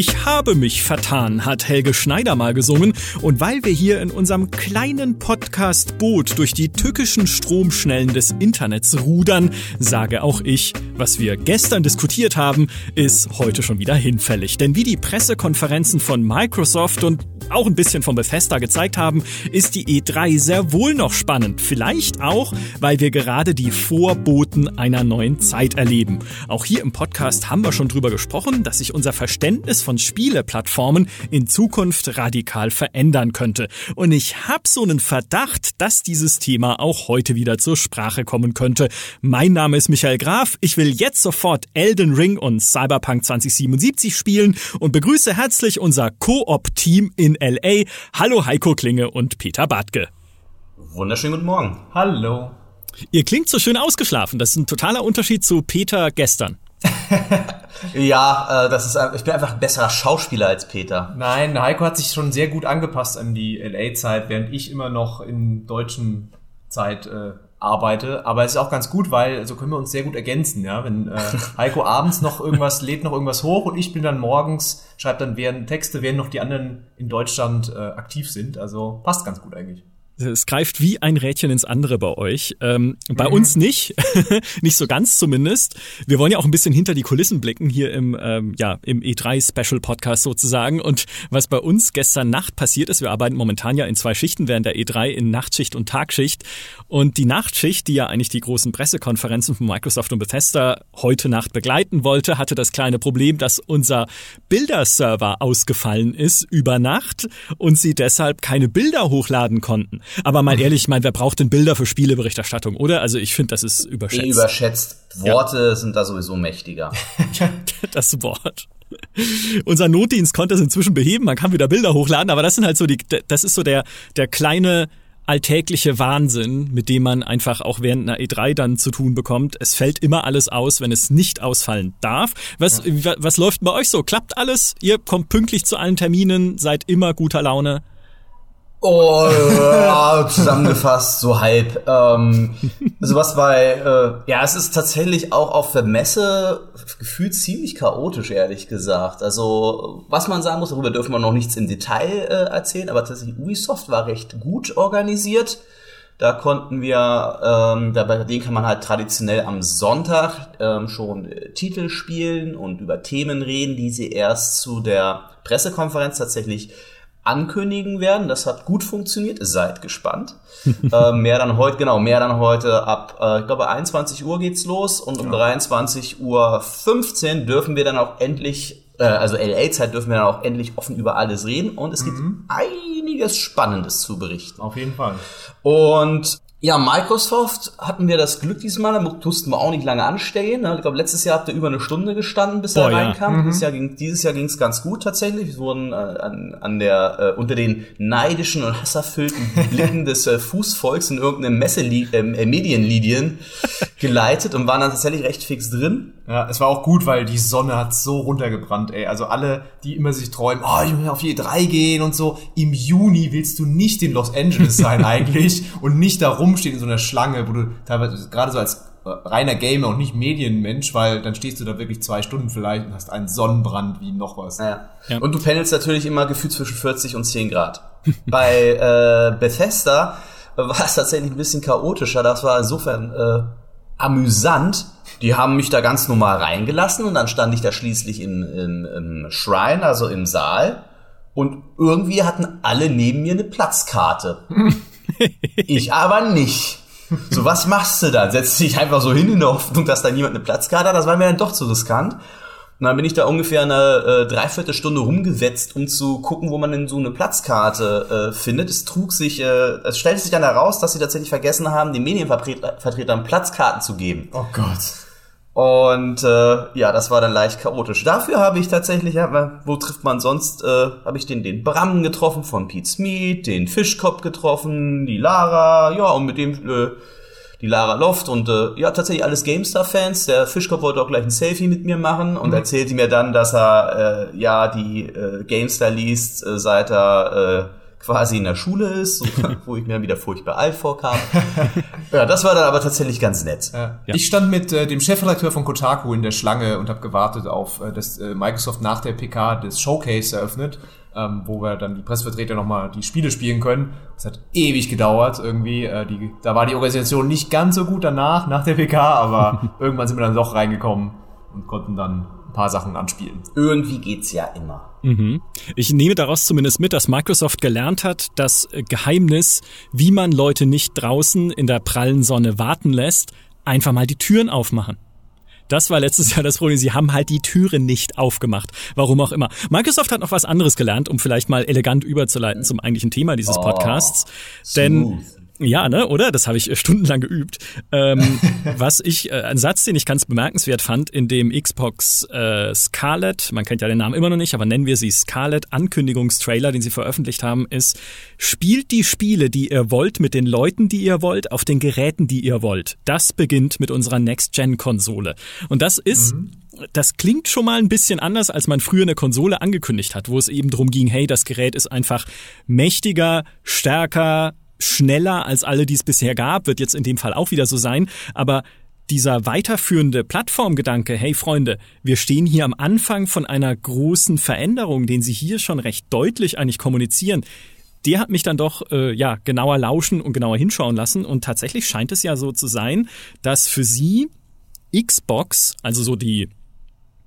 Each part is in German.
Ich habe mich vertan, hat Helge Schneider mal gesungen. Und weil wir hier in unserem kleinen Podcast Boot durch die tückischen Stromschnellen des Internets rudern, sage auch ich, was wir gestern diskutiert haben, ist heute schon wieder hinfällig. Denn wie die Pressekonferenzen von Microsoft und auch ein bisschen von Bethesda gezeigt haben, ist die E3 sehr wohl noch spannend. Vielleicht auch, weil wir gerade die Vorboten einer neuen Zeit erleben. Auch hier im Podcast haben wir schon drüber gesprochen, dass sich unser Verständnis von Spieleplattformen in Zukunft radikal verändern könnte. Und ich habe so einen Verdacht, dass dieses Thema auch heute wieder zur Sprache kommen könnte. Mein Name ist Michael Graf. Ich will jetzt sofort Elden Ring und Cyberpunk 2077 spielen und begrüße herzlich unser Koop-Team in LA. Hallo Heiko Klinge und Peter Bartke. Wunderschönen guten Morgen. Hallo. Ihr klingt so schön ausgeschlafen. Das ist ein totaler Unterschied zu Peter gestern. ja, äh, das ist, ich bin einfach ein besserer Schauspieler als Peter. Nein, Heiko hat sich schon sehr gut angepasst an die LA-Zeit, während ich immer noch in deutschen Zeit äh, arbeite. Aber es ist auch ganz gut, weil so können wir uns sehr gut ergänzen. Ja, wenn äh, Heiko abends noch irgendwas lädt, noch irgendwas hoch und ich bin dann morgens schreibt dann während Texte, während noch die anderen in Deutschland äh, aktiv sind. Also passt ganz gut eigentlich. Es greift wie ein Rädchen ins andere bei euch. Ähm, bei mhm. uns nicht, nicht so ganz zumindest. Wir wollen ja auch ein bisschen hinter die Kulissen blicken hier im ähm, ja im E3 Special Podcast sozusagen. Und was bei uns gestern Nacht passiert ist, wir arbeiten momentan ja in zwei Schichten während der E3 in Nachtschicht und Tagschicht. Und die Nachtschicht, die ja eigentlich die großen Pressekonferenzen von Microsoft und Bethesda heute Nacht begleiten wollte, hatte das kleine Problem, dass unser Bilderserver ausgefallen ist über Nacht und sie deshalb keine Bilder hochladen konnten. Aber mal ehrlich, ich meine, wer braucht denn Bilder für Spieleberichterstattung, oder? Also ich finde, das ist überschätzt. Überschätzt. Worte ja. sind da sowieso mächtiger. das Wort. Unser Notdienst konnte es inzwischen beheben, man kann wieder Bilder hochladen, aber das sind halt so die, das ist so der, der kleine alltägliche Wahnsinn, mit dem man einfach auch während einer E3 dann zu tun bekommt. Es fällt immer alles aus, wenn es nicht ausfallen darf. Was, ja. was läuft bei euch so? Klappt alles? Ihr kommt pünktlich zu allen Terminen, seid immer guter Laune? Oh, zusammengefasst, so halb. Ähm, also was bei, äh, ja, es ist tatsächlich auch auf der Messe gefühlt ziemlich chaotisch, ehrlich gesagt. Also, was man sagen muss, darüber dürfen wir noch nichts im Detail äh, erzählen, aber tatsächlich Ubisoft war recht gut organisiert. Da konnten wir, ähm, da bei denen kann man halt traditionell am Sonntag ähm, schon äh, Titel spielen und über Themen reden, die sie erst zu der Pressekonferenz tatsächlich ankündigen werden. Das hat gut funktioniert. Seid gespannt. äh, mehr dann heute, genau, mehr dann heute ab, äh, ich glaube, 21 Uhr geht's los und um ja. 23 Uhr 15 dürfen wir dann auch endlich, äh, also LA-Zeit dürfen wir dann auch endlich offen über alles reden und es mhm. gibt einiges Spannendes zu berichten. Auf jeden Fall. Und ja, Microsoft hatten wir das Glück diesmal, da mussten wir auch nicht lange anstehen. Ne? Ich glaube, letztes Jahr habt ihr über eine Stunde gestanden, bis Boah, er reinkam. Ja. Mhm. Dieses Jahr ging dieses Jahr ging es ganz gut tatsächlich. Wir wurden äh, an, an der äh, unter den neidischen und hasserfüllten Blicken des äh, Fußvolks in irgendeinem Messe ähm, äh, Medienlidien geleitet und waren dann tatsächlich recht fix drin. Ja, es war auch gut, weil die Sonne hat so runtergebrannt, ey. Also alle, die immer sich träumen, oh, ich will auf die E3 gehen und so. Im Juni willst du nicht in Los Angeles sein eigentlich und nicht da rumstehen in so einer Schlange, wo du teilweise gerade so als äh, reiner Gamer und nicht Medienmensch, weil dann stehst du da wirklich zwei Stunden vielleicht und hast einen Sonnenbrand wie noch was. Ja. ja. Und du pendelst natürlich immer gefühlt zwischen 40 und 10 Grad. Bei äh, Bethesda war es tatsächlich ein bisschen chaotischer. Das war insofern äh, amüsant, die haben mich da ganz normal reingelassen und dann stand ich da schließlich im, im, im Shrine, also im Saal. Und irgendwie hatten alle neben mir eine Platzkarte. ich aber nicht. So, was machst du da? Setzt dich einfach so hin in der Hoffnung, dass da niemand eine Platzkarte hat? Das war mir dann doch zu riskant. Und dann bin ich da ungefähr eine äh, Dreiviertelstunde rumgewetzt, um zu gucken, wo man denn so eine Platzkarte äh, findet. Es trug sich, äh, es stellte sich dann heraus, dass sie tatsächlich vergessen haben, den Medienvertretern Platzkarten zu geben. Oh Gott. Und äh, ja, das war dann leicht chaotisch. Dafür habe ich tatsächlich, ja, wo trifft man sonst, äh, habe ich den, den Bram getroffen von Pete Smith, den Fischkopf getroffen, die Lara, ja, und mit dem äh, die Lara Loft und äh, ja, tatsächlich alles GameStar-Fans. Der Fischkopf wollte auch gleich ein Selfie mit mir machen und mhm. erzählte mir dann, dass er äh, ja die äh, GameStar liest, äh, seit er äh, quasi in der Schule ist, wo ich mir wieder furchtbar alt vorkam. ja, das war dann aber tatsächlich ganz nett. Ja. Ich stand mit äh, dem Chefredakteur von Kotaku in der Schlange und habe gewartet auf, äh, dass äh, Microsoft nach der PK das Showcase eröffnet, ähm, wo wir dann die Pressevertreter nochmal die Spiele spielen können. Das hat ewig gedauert irgendwie. Äh, die, da war die Organisation nicht ganz so gut danach, nach der PK, aber irgendwann sind wir dann doch reingekommen und konnten dann ein paar Sachen anspielen. Irgendwie geht's ja immer. Mhm. Ich nehme daraus zumindest mit, dass Microsoft gelernt hat, das Geheimnis, wie man Leute nicht draußen in der prallen Sonne warten lässt, einfach mal die Türen aufmachen. Das war letztes Jahr das Problem. Sie haben halt die Türen nicht aufgemacht. Warum auch immer. Microsoft hat noch was anderes gelernt, um vielleicht mal elegant überzuleiten zum eigentlichen Thema dieses oh, Podcasts. Oh, Denn ja, ne, oder? Das habe ich äh, stundenlang geübt. Ähm, was ich, äh, ein Satz, den ich ganz bemerkenswert fand, in dem Xbox äh, Scarlet, man kennt ja den Namen immer noch nicht, aber nennen wir sie Scarlet Ankündigungstrailer, den sie veröffentlicht haben, ist, spielt die Spiele, die ihr wollt, mit den Leuten, die ihr wollt, auf den Geräten, die ihr wollt. Das beginnt mit unserer Next-Gen-Konsole. Und das ist mhm das klingt schon mal ein bisschen anders, als man früher eine Konsole angekündigt hat, wo es eben drum ging, hey, das Gerät ist einfach mächtiger, stärker, schneller als alle, die es bisher gab, wird jetzt in dem Fall auch wieder so sein. Aber dieser weiterführende Plattformgedanke, hey Freunde, wir stehen hier am Anfang von einer großen Veränderung, den Sie hier schon recht deutlich eigentlich kommunizieren, der hat mich dann doch äh, ja genauer lauschen und genauer hinschauen lassen und tatsächlich scheint es ja so zu sein, dass für Sie Xbox, also so die,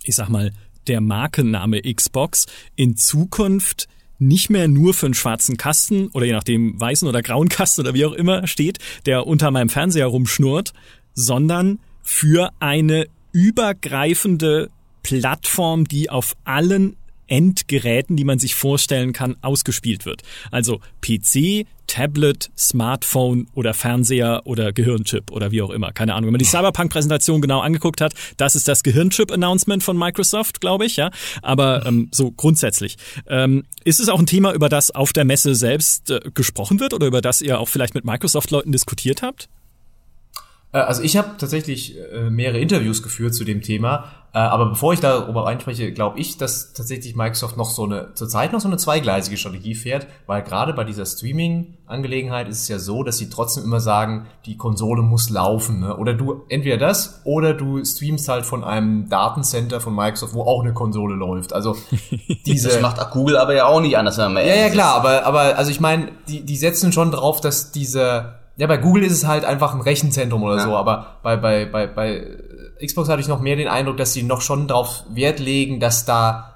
ich sag mal, der Markenname Xbox in Zukunft nicht mehr nur für einen schwarzen Kasten oder je nachdem weißen oder grauen Kasten oder wie auch immer steht, der unter meinem Fernseher rumschnurrt, sondern für eine übergreifende Plattform, die auf allen Endgeräten, die man sich vorstellen kann, ausgespielt wird. Also PC, Tablet, Smartphone oder Fernseher oder Gehirnchip oder wie auch immer. Keine Ahnung. Wenn man die Cyberpunk-Präsentation genau angeguckt hat, das ist das Gehirnchip-Announcement von Microsoft, glaube ich, ja. Aber ähm, so grundsätzlich. Ähm, ist es auch ein Thema, über das auf der Messe selbst äh, gesprochen wird oder über das ihr auch vielleicht mit Microsoft-Leuten diskutiert habt? Äh, also ich habe tatsächlich äh, mehrere Interviews geführt zu dem Thema, äh, aber bevor ich darüber einspreche, glaube ich, dass tatsächlich Microsoft noch so eine zurzeit noch so eine zweigleisige Strategie fährt, weil gerade bei dieser Streaming-Angelegenheit ist es ja so, dass sie trotzdem immer sagen, die Konsole muss laufen, ne? oder du entweder das oder du streamst halt von einem Datencenter von Microsoft, wo auch eine Konsole läuft. Also diese das macht Google aber ja auch nicht anders, wenn man Ja, ja klar, aber aber also ich meine, die die setzen schon drauf, dass diese ja, bei Google ist es halt einfach ein Rechenzentrum oder ja. so, aber bei, bei, bei, bei Xbox hatte ich noch mehr den Eindruck, dass sie noch schon darauf Wert legen, dass da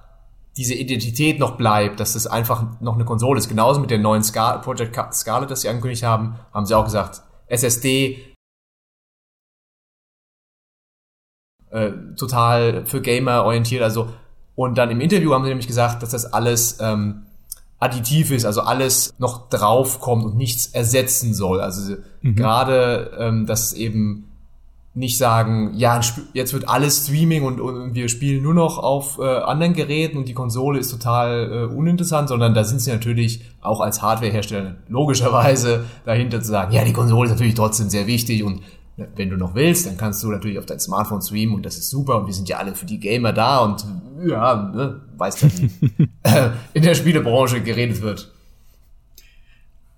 diese Identität noch bleibt, dass das einfach noch eine Konsole ist. Genauso mit der neuen Scar Project Scarlet, das sie angekündigt haben, haben sie auch gesagt, SSD äh, total für Gamer orientiert, also und dann im Interview haben sie nämlich gesagt, dass das alles ähm, additiv ist, also alles noch draufkommt und nichts ersetzen soll. Also mhm. gerade, ähm, dass eben nicht sagen, ja, jetzt wird alles Streaming und, und wir spielen nur noch auf äh, anderen Geräten und die Konsole ist total äh, uninteressant, sondern da sind sie natürlich auch als Hardwarehersteller logischerweise dahinter zu sagen, ja, die Konsole ist natürlich trotzdem sehr wichtig und wenn du noch willst, dann kannst du natürlich auf dein Smartphone streamen und das ist super und wir sind ja alle für die Gamer da und ja, ne, weißt du, wie in der Spielebranche geredet wird.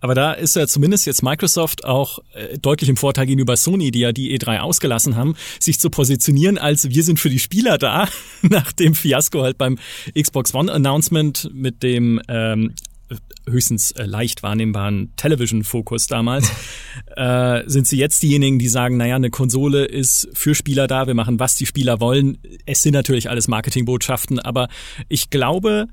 Aber da ist ja zumindest jetzt Microsoft auch äh, deutlich im Vorteil gegenüber Sony, die ja die E3 ausgelassen haben, sich zu positionieren als wir sind für die Spieler da, nach dem Fiasko halt beim Xbox One Announcement mit dem ähm, höchstens äh, leicht wahrnehmbaren Television-Fokus damals, äh, sind sie jetzt diejenigen, die sagen, naja, eine Konsole ist für Spieler da, wir machen, was die Spieler wollen. Es sind natürlich alles Marketingbotschaften, aber ich glaube,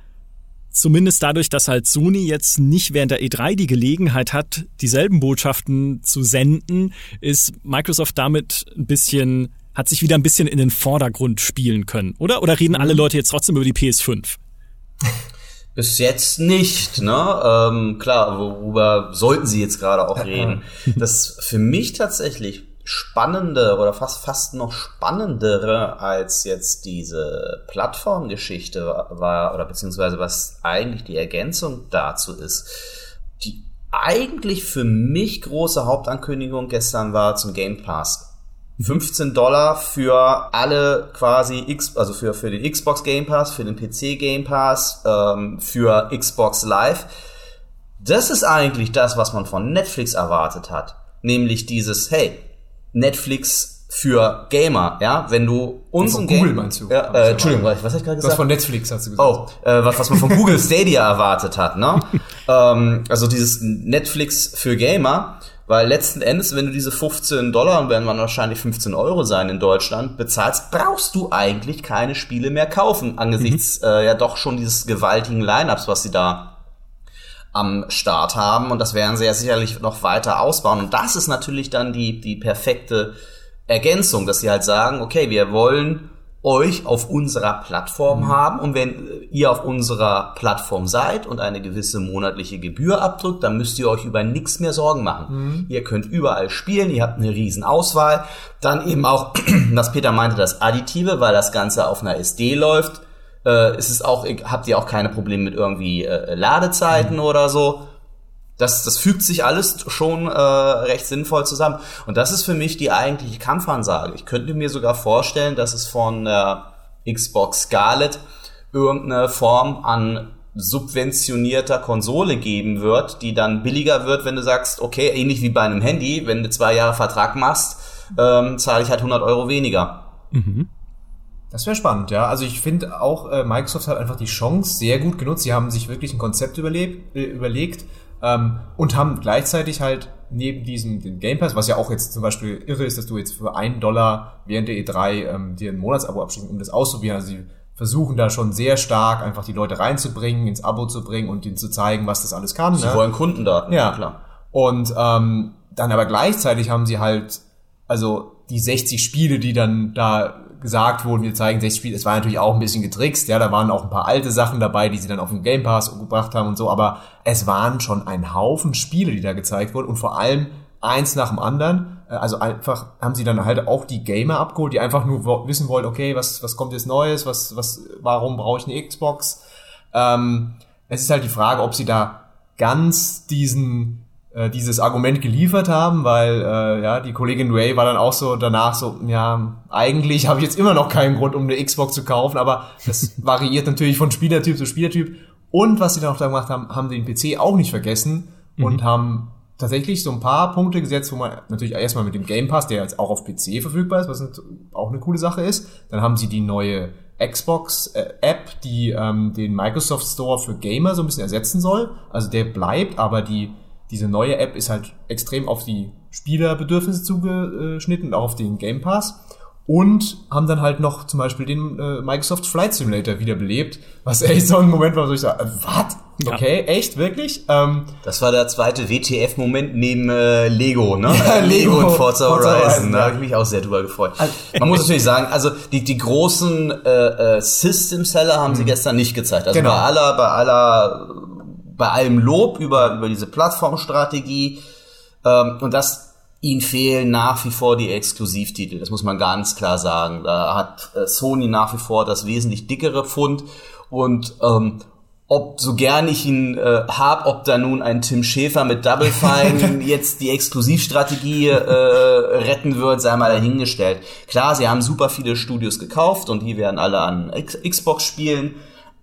zumindest dadurch, dass halt Sony jetzt nicht während der E3 die Gelegenheit hat, dieselben Botschaften zu senden, ist Microsoft damit ein bisschen, hat sich wieder ein bisschen in den Vordergrund spielen können, oder? Oder reden alle mhm. Leute jetzt trotzdem über die PS5? Bis jetzt nicht, ne? Ähm, klar, worüber sollten Sie jetzt gerade auch reden? Das für mich tatsächlich spannende oder fast fast noch spannendere als jetzt diese Plattformgeschichte war oder beziehungsweise was eigentlich die Ergänzung dazu ist. Die eigentlich für mich große Hauptankündigung gestern war zum Game Pass 15 Dollar für alle quasi X, also für, für den Xbox Game Pass, für den PC Game Pass, ähm, für Xbox Live. das ist eigentlich das, was man von Netflix erwartet hat. Nämlich dieses, hey, Netflix für Gamer, ja, wenn du unseren Von Google Game- meinst du? Ja, äh, Entschuldigung, was was hab ich gerade gesagt? von Netflix hast du gesagt. Oh, äh, was, was man von Google Stadia erwartet hat, ne? ähm, also dieses Netflix für Gamer, weil letzten Endes, wenn du diese 15 Dollar, und werden man wahrscheinlich 15 Euro sein in Deutschland, bezahlst, brauchst du eigentlich keine Spiele mehr kaufen, angesichts äh, ja doch schon dieses gewaltigen Lineups, was sie da am Start haben. Und das werden sie ja sicherlich noch weiter ausbauen. Und das ist natürlich dann die die perfekte Ergänzung, dass sie halt sagen, okay, wir wollen euch auf unserer Plattform haben und wenn ihr auf unserer Plattform seid und eine gewisse monatliche Gebühr abdrückt, dann müsst ihr euch über nichts mehr Sorgen machen. Ihr könnt überall spielen, ihr habt eine riesen Auswahl. Dann eben auch, was Peter meinte, das Additive, weil das Ganze auf einer SD läuft. Äh, es ist auch, habt ihr auch keine Probleme mit irgendwie äh, Ladezeiten oder so. Das, das fügt sich alles schon äh, recht sinnvoll zusammen. Und das ist für mich die eigentliche Kampfansage. Ich könnte mir sogar vorstellen, dass es von der Xbox Scarlett irgendeine Form an subventionierter Konsole geben wird, die dann billiger wird, wenn du sagst, okay, ähnlich wie bei einem Handy, wenn du zwei Jahre Vertrag machst, ähm, zahle ich halt 100 Euro weniger. Das wäre spannend, ja. Also ich finde auch, äh, Microsoft hat einfach die Chance sehr gut genutzt. Sie haben sich wirklich ein Konzept überlebt, äh, überlegt ähm, und haben gleichzeitig halt neben diesem den Game Pass, was ja auch jetzt zum Beispiel irre ist, dass du jetzt für einen Dollar während der E3 ähm, dir ein Monatsabo abschließt, um das auszuprobieren. Also sie versuchen da schon sehr stark einfach die Leute reinzubringen, ins Abo zu bringen und ihnen zu zeigen, was das alles kann. Sie ne? wollen Kundendaten, Ja, klar. Und ähm, dann aber gleichzeitig haben sie halt, also die 60 Spiele, die dann da gesagt wurden, wir zeigen 60 Spiele, es war natürlich auch ein bisschen getrickst, ja, da waren auch ein paar alte Sachen dabei, die sie dann auf den Game Pass gebracht haben und so, aber es waren schon ein Haufen Spiele, die da gezeigt wurden und vor allem eins nach dem anderen, Äh, also einfach haben sie dann halt auch die Gamer abgeholt, die einfach nur wissen wollen, okay, was, was kommt jetzt Neues, was, was, warum brauche ich eine Xbox? Ähm, es ist halt die Frage, ob sie da ganz diesen äh, dieses Argument geliefert haben, weil äh, ja die Kollegin Ray war dann auch so danach so ja eigentlich habe ich jetzt immer noch keinen Grund, um eine Xbox zu kaufen, aber das variiert natürlich von Spielertyp zu Spielertyp. Und was sie dann auch da gemacht haben, haben sie den PC auch nicht vergessen und haben tatsächlich so ein paar Punkte gesetzt, wo man natürlich erstmal mit dem Game Pass, der jetzt auch auf PC verfügbar ist, was auch eine coole Sache ist. Dann haben sie die neue Xbox äh, App, die ähm, den Microsoft Store für Gamer so ein bisschen ersetzen soll. Also der bleibt, aber die diese neue App ist halt extrem auf die Spielerbedürfnisse zugeschnitten und auch auf den Game Pass. Und haben dann halt noch zum Beispiel den äh, Microsoft Flight Simulator wiederbelebt, was echt so ein Moment war, wo ich sage, äh, was? Ja. Okay, echt, wirklich? Ähm, Das war der zweite WTF-Moment neben äh, Lego, ne? Ja, Lego, und Forza Forza Horizon. Horizon, Da ja. habe ich mich auch sehr drüber gefreut. Man muss natürlich sagen, also die, die großen äh, äh, System-Seller haben sie gestern nicht gezeigt. Also Genau. bei aller, bei aller, bei allem Lob über, über diese Plattformstrategie ähm, und das ihnen fehlen nach wie vor die Exklusivtitel. Das muss man ganz klar sagen. Da hat äh, Sony nach wie vor das wesentlich dickere Pfund und ähm, ob so gern ich ihn äh, hab, ob da nun ein Tim Schäfer mit Double Fine jetzt die Exklusivstrategie äh, retten wird, sei mal dahingestellt. Klar, sie haben super viele Studios gekauft und die werden alle an X Xbox-Spielen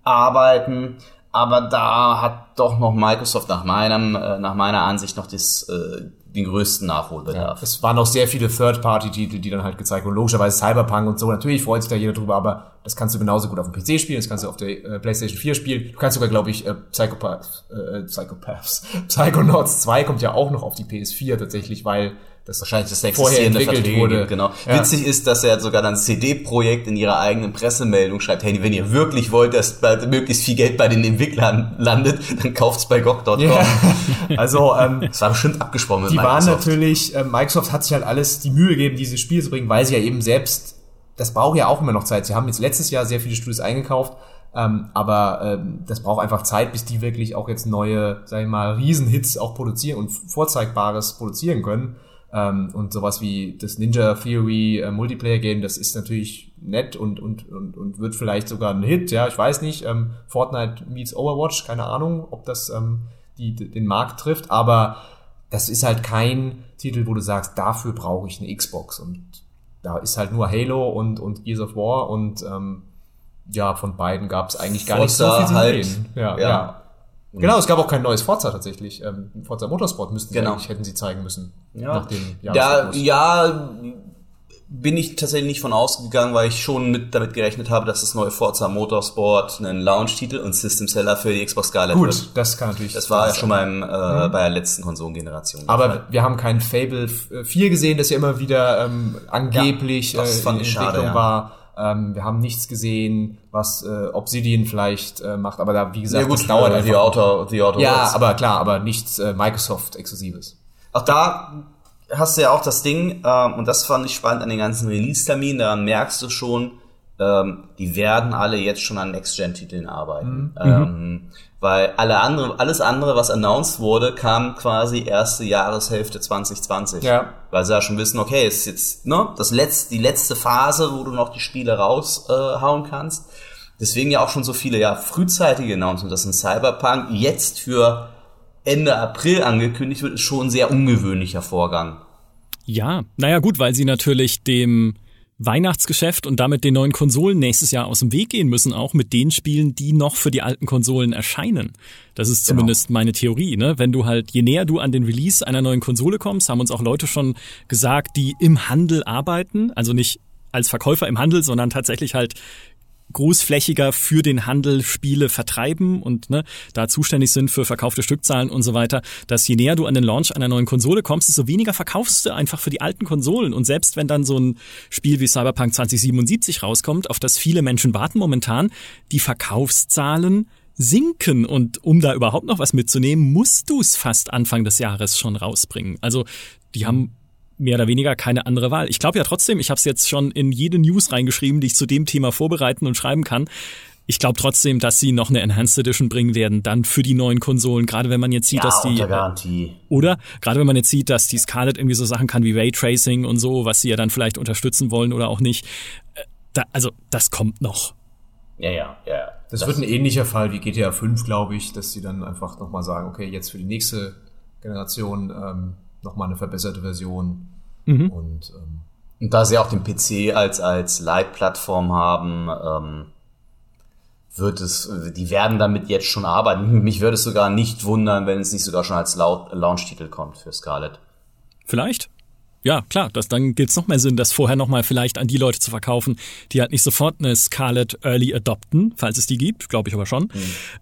arbeiten, aber da hat doch noch Microsoft nach meinem, äh, nach meiner Ansicht noch das, äh, den größten Nachholbedarf. Es waren auch sehr viele Third-Party-Titel, die dann halt gezeigt wurden. Logischerweise Cyberpunk und so. Natürlich freut sich da jeder drüber, aber das kannst du genauso gut auf dem PC spielen, das kannst du auf der äh, PlayStation 4 spielen. Du kannst sogar, glaube ich, äh, Psychopaths, äh, Psychopaths, Psychonauts 2 kommt ja auch noch auf die PS4 tatsächlich, weil das Wahrscheinlich das existierende Verträge wurde. gibt, genau. Ja. Witzig ist, dass er sogar dann CD-Projekt in ihrer eigenen Pressemeldung schreibt, hey, wenn ihr wirklich wollt, dass möglichst viel Geld bei den Entwicklern landet, dann kauft's bei GOG.com. Ja. Also, ähm, Das war bestimmt abgesprochen mit die waren Microsoft. natürlich, äh, Microsoft hat sich halt alles die Mühe gegeben, dieses Spiel zu bringen, weil sie ja eben selbst, das braucht ja auch immer noch Zeit. Sie haben jetzt letztes Jahr sehr viele Studios eingekauft, ähm, aber ähm, das braucht einfach Zeit, bis die wirklich auch jetzt neue, sag ich mal, Riesenhits auch produzieren und Vorzeigbares produzieren können. Ähm, und sowas wie das Ninja Theory äh, Multiplayer Game, das ist natürlich nett und, und, und, und wird vielleicht sogar ein Hit, ja, ich weiß nicht. Ähm, Fortnite meets Overwatch, keine Ahnung, ob das ähm, die, den Markt trifft, aber das ist halt kein Titel, wo du sagst, dafür brauche ich eine Xbox. Und da ist halt nur Halo und, und Gears of War und ähm, ja, von beiden gab es eigentlich gar nicht so Forza viel zu halt, sehen. Ja, ja. ja. Genau, es gab auch kein neues Forza tatsächlich. Ähm, Forza Motorsport müssten sie Genau. eigentlich, hätten sie zeigen müssen. Ja, Nach dem ja, Jahresrhythmus. ja, bin ich tatsächlich nicht von ausgegangen, weil ich schon mit damit gerechnet habe, dass das neue Forza Motorsport einen Launch-Titel und System Seller für die Xbox Scarlett wird. Gut, das kann natürlich. Das war ja schon beim, äh, bei der letzten Konsolengeneration. Aber wir haben kein Fable 4 gesehen, das ja immer wieder ähm, angeblich Ja, äh, in ich schade, Entwicklung ja. war. Ähm, wir haben nichts gesehen, was äh, Obsidian vielleicht äh, macht, aber da, wie gesagt, ja gut, das dauert äh, einfach. The Outer, The Outer ja, Worlds. aber klar, aber nichts äh, Microsoft-Exklusives. Auch da hast du ja auch das Ding, ähm, und das fand ich spannend an den ganzen Release-Terminen, daran merkst du schon, ähm, die werden alle jetzt schon an Next-Gen-Titeln arbeiten. Ähm, weil alle andere, alles andere, was announced wurde, kam quasi erste Jahreshälfte 2020. Ja. Weil sie ja schon wissen, okay, ist jetzt ne, das letzte, die letzte Phase, wo du noch die Spiele raushauen äh, kannst. Deswegen ja auch schon so viele ja frühzeitige Announcements, dass ein Cyberpunk jetzt für Ende April angekündigt wird, ist schon ein sehr ungewöhnlicher Vorgang. Ja, naja gut, weil sie natürlich dem Weihnachtsgeschäft und damit den neuen Konsolen nächstes Jahr aus dem Weg gehen müssen, auch mit den Spielen, die noch für die alten Konsolen erscheinen. Das ist zumindest meine Theorie, ne? Wenn du halt, je näher du an den Release einer neuen Konsole kommst, haben uns auch Leute schon gesagt, die im Handel arbeiten, also nicht als Verkäufer im Handel, sondern tatsächlich halt großflächiger für den Handel Spiele vertreiben und ne, da zuständig sind für verkaufte Stückzahlen und so weiter, dass je näher du an den Launch einer neuen Konsole kommst, desto weniger verkaufst du einfach für die alten Konsolen. Und selbst wenn dann so ein Spiel wie Cyberpunk 2077 rauskommt, auf das viele Menschen warten momentan, die Verkaufszahlen sinken und um da überhaupt noch was mitzunehmen, musst du es fast Anfang des Jahres schon rausbringen. Also die haben mehr oder weniger keine andere Wahl. Ich glaube ja trotzdem, ich habe es jetzt schon in jede News reingeschrieben, die ich zu dem Thema vorbereiten und schreiben kann. Ich glaube trotzdem, dass sie noch eine Enhanced Edition bringen werden, dann für die neuen Konsolen. Gerade wenn man jetzt sieht, dass die Garantie. oder gerade wenn man jetzt sieht, dass die Scarlett irgendwie so Sachen kann wie Raytracing und so, was sie ja dann vielleicht unterstützen wollen oder auch nicht. Äh, Da, also das kommt noch. Ja, ja, ja. ja. Das, wird ein ähnlicher Fall wie GTA 5, glaube ich, dass sie dann einfach nochmal sagen, okay, jetzt für die nächste Generation ähm, nochmal eine verbesserte Version. Mhm. Und ähm, Und da sie auch den PC als, als Light-Plattform haben, ähm, wird es, die werden damit jetzt schon arbeiten. Mich würde es sogar nicht wundern, wenn es nicht sogar schon als Lau- Launch-Titel kommt für Scarlett. Vielleicht. Ja, klar, das, dann gibt's noch mehr Sinn, das vorher nochmal vielleicht an die Leute zu verkaufen, die halt nicht sofort eine Scarlett Early adopten, falls es die gibt, glaube ich aber schon.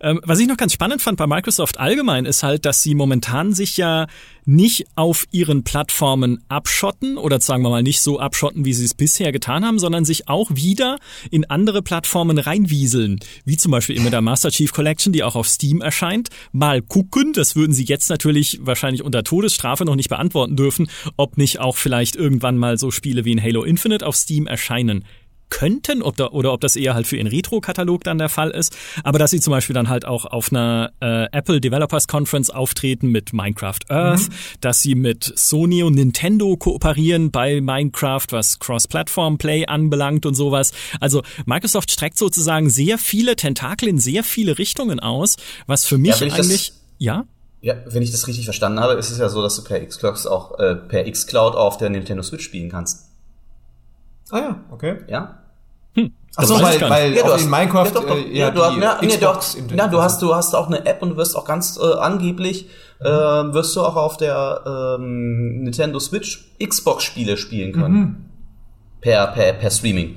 Ähm, was ich noch ganz spannend fand bei Microsoft allgemein ist halt, dass sie momentan sich ja nicht auf ihren Plattformen abschotten oder sagen wir mal nicht so abschotten, wie sie es bisher getan haben, sondern sich auch wieder in andere Plattformen reinwieseln, wie zum Beispiel mit der Master Chief Collection, die auch auf Steam erscheint. Mal gucken, das würden sie jetzt natürlich wahrscheinlich unter Todesstrafe noch nicht beantworten dürfen, ob nicht auch vielleicht irgendwann mal so Spiele wie in Halo Infinite auf Steam erscheinen könnten da, oder ob das eher halt für ihren Retro-Katalog dann der Fall ist, aber dass sie zum Beispiel dann halt auch auf einer äh, Apple Developers Conference auftreten mit Minecraft Earth, dass sie mit Sony und Nintendo kooperieren bei Minecraft, was Cross-Platform-Play anbelangt und sowas. Also Microsoft streckt sozusagen sehr viele Tentakel in sehr viele Richtungen aus, was für mich wenn ich das- eigentlich, ja? Ja, wenn ich das richtig verstanden habe, ist es ja so, dass du per Xcloud auch äh, per Xcloud auf der Nintendo Switch spielen kannst. ah ja, okay. Ja? Ach so, weiß ich weil, weil. Ja, du auch hast, in Minecraft ja, doch, doch, äh, ja, du hast, nee, doch, Xbox ja, du hast, du hast auch eine App und du wirst auch ganz äh, angeblich äh, wirst du auch auf der ähm, Nintendo Switch Xbox-Spiele spielen können. Per, per, per Streaming.